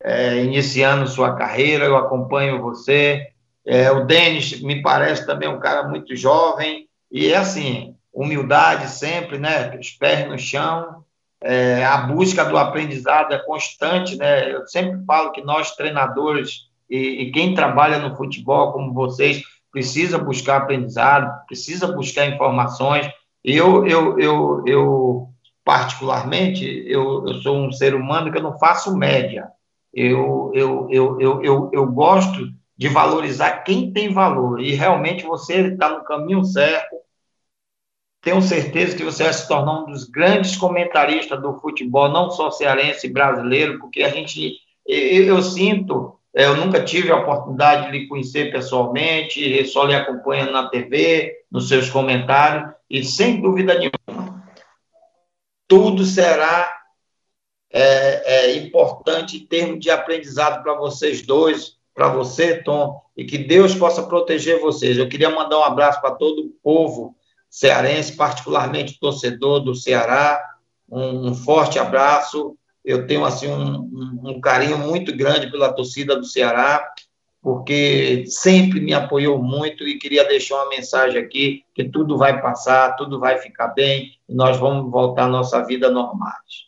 é, iniciando sua carreira, eu acompanho você. É, o Denis me parece também um cara muito jovem e é assim, humildade sempre, né? Os pés no chão, é, a busca do aprendizado é constante, né? Eu sempre falo que nós treinadores e, e quem trabalha no futebol como vocês precisa buscar aprendizado, precisa buscar informações. Eu, eu, eu, eu particularmente, eu, eu sou um ser humano que eu não faço média. Eu, eu, eu, eu, eu, eu gosto de valorizar quem tem valor. E realmente você está no caminho certo. Tenho certeza que você vai se tornar um dos grandes comentaristas do futebol, não só cearense brasileiro, porque a gente, eu, eu sinto é, eu nunca tive a oportunidade de lhe conhecer pessoalmente, só lhe acompanho na TV, nos seus comentários, e sem dúvida nenhuma, tudo será é, é, importante em termos de aprendizado para vocês dois, para você, Tom, e que Deus possa proteger vocês. Eu queria mandar um abraço para todo o povo cearense, particularmente torcedor do Ceará, um, um forte abraço eu tenho assim um, um, um, carinho muito grande pela torcida do Ceará, porque sempre me apoiou muito e queria deixar uma mensagem aqui que tudo vai passar, tudo vai ficar bem e nós vamos voltar à nossa vida normais.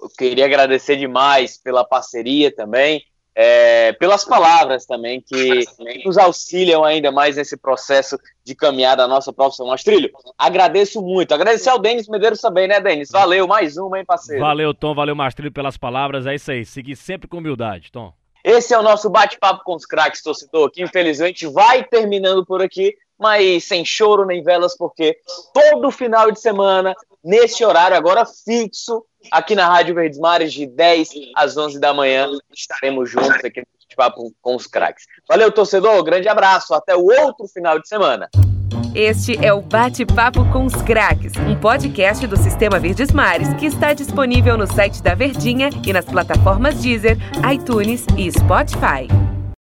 Eu queria agradecer demais pela parceria também é, pelas palavras também que nos auxiliam ainda mais nesse processo de caminhar da nossa profissão. Mas, Trilho, agradeço muito. Agradecer ao Denis Medeiros também, né, Denis? Valeu, mais uma, hein, parceiro? Valeu, Tom, valeu, Mastrilho, pelas palavras. É isso aí, seguir sempre com humildade, Tom. Esse é o nosso bate-papo com os craques, torcedor, que infelizmente vai terminando por aqui, mas sem choro nem velas, porque todo final de semana, nesse horário agora fixo, aqui na Rádio Verdes Mares, de 10 às 11 da manhã, estaremos juntos aqui no bate-papo com os craques. Valeu, torcedor, grande abraço, até o outro final de semana. Este é o Bate-Papo com os Craques, um podcast do Sistema Verdes Mares que está disponível no site da Verdinha e nas plataformas Deezer, iTunes e Spotify.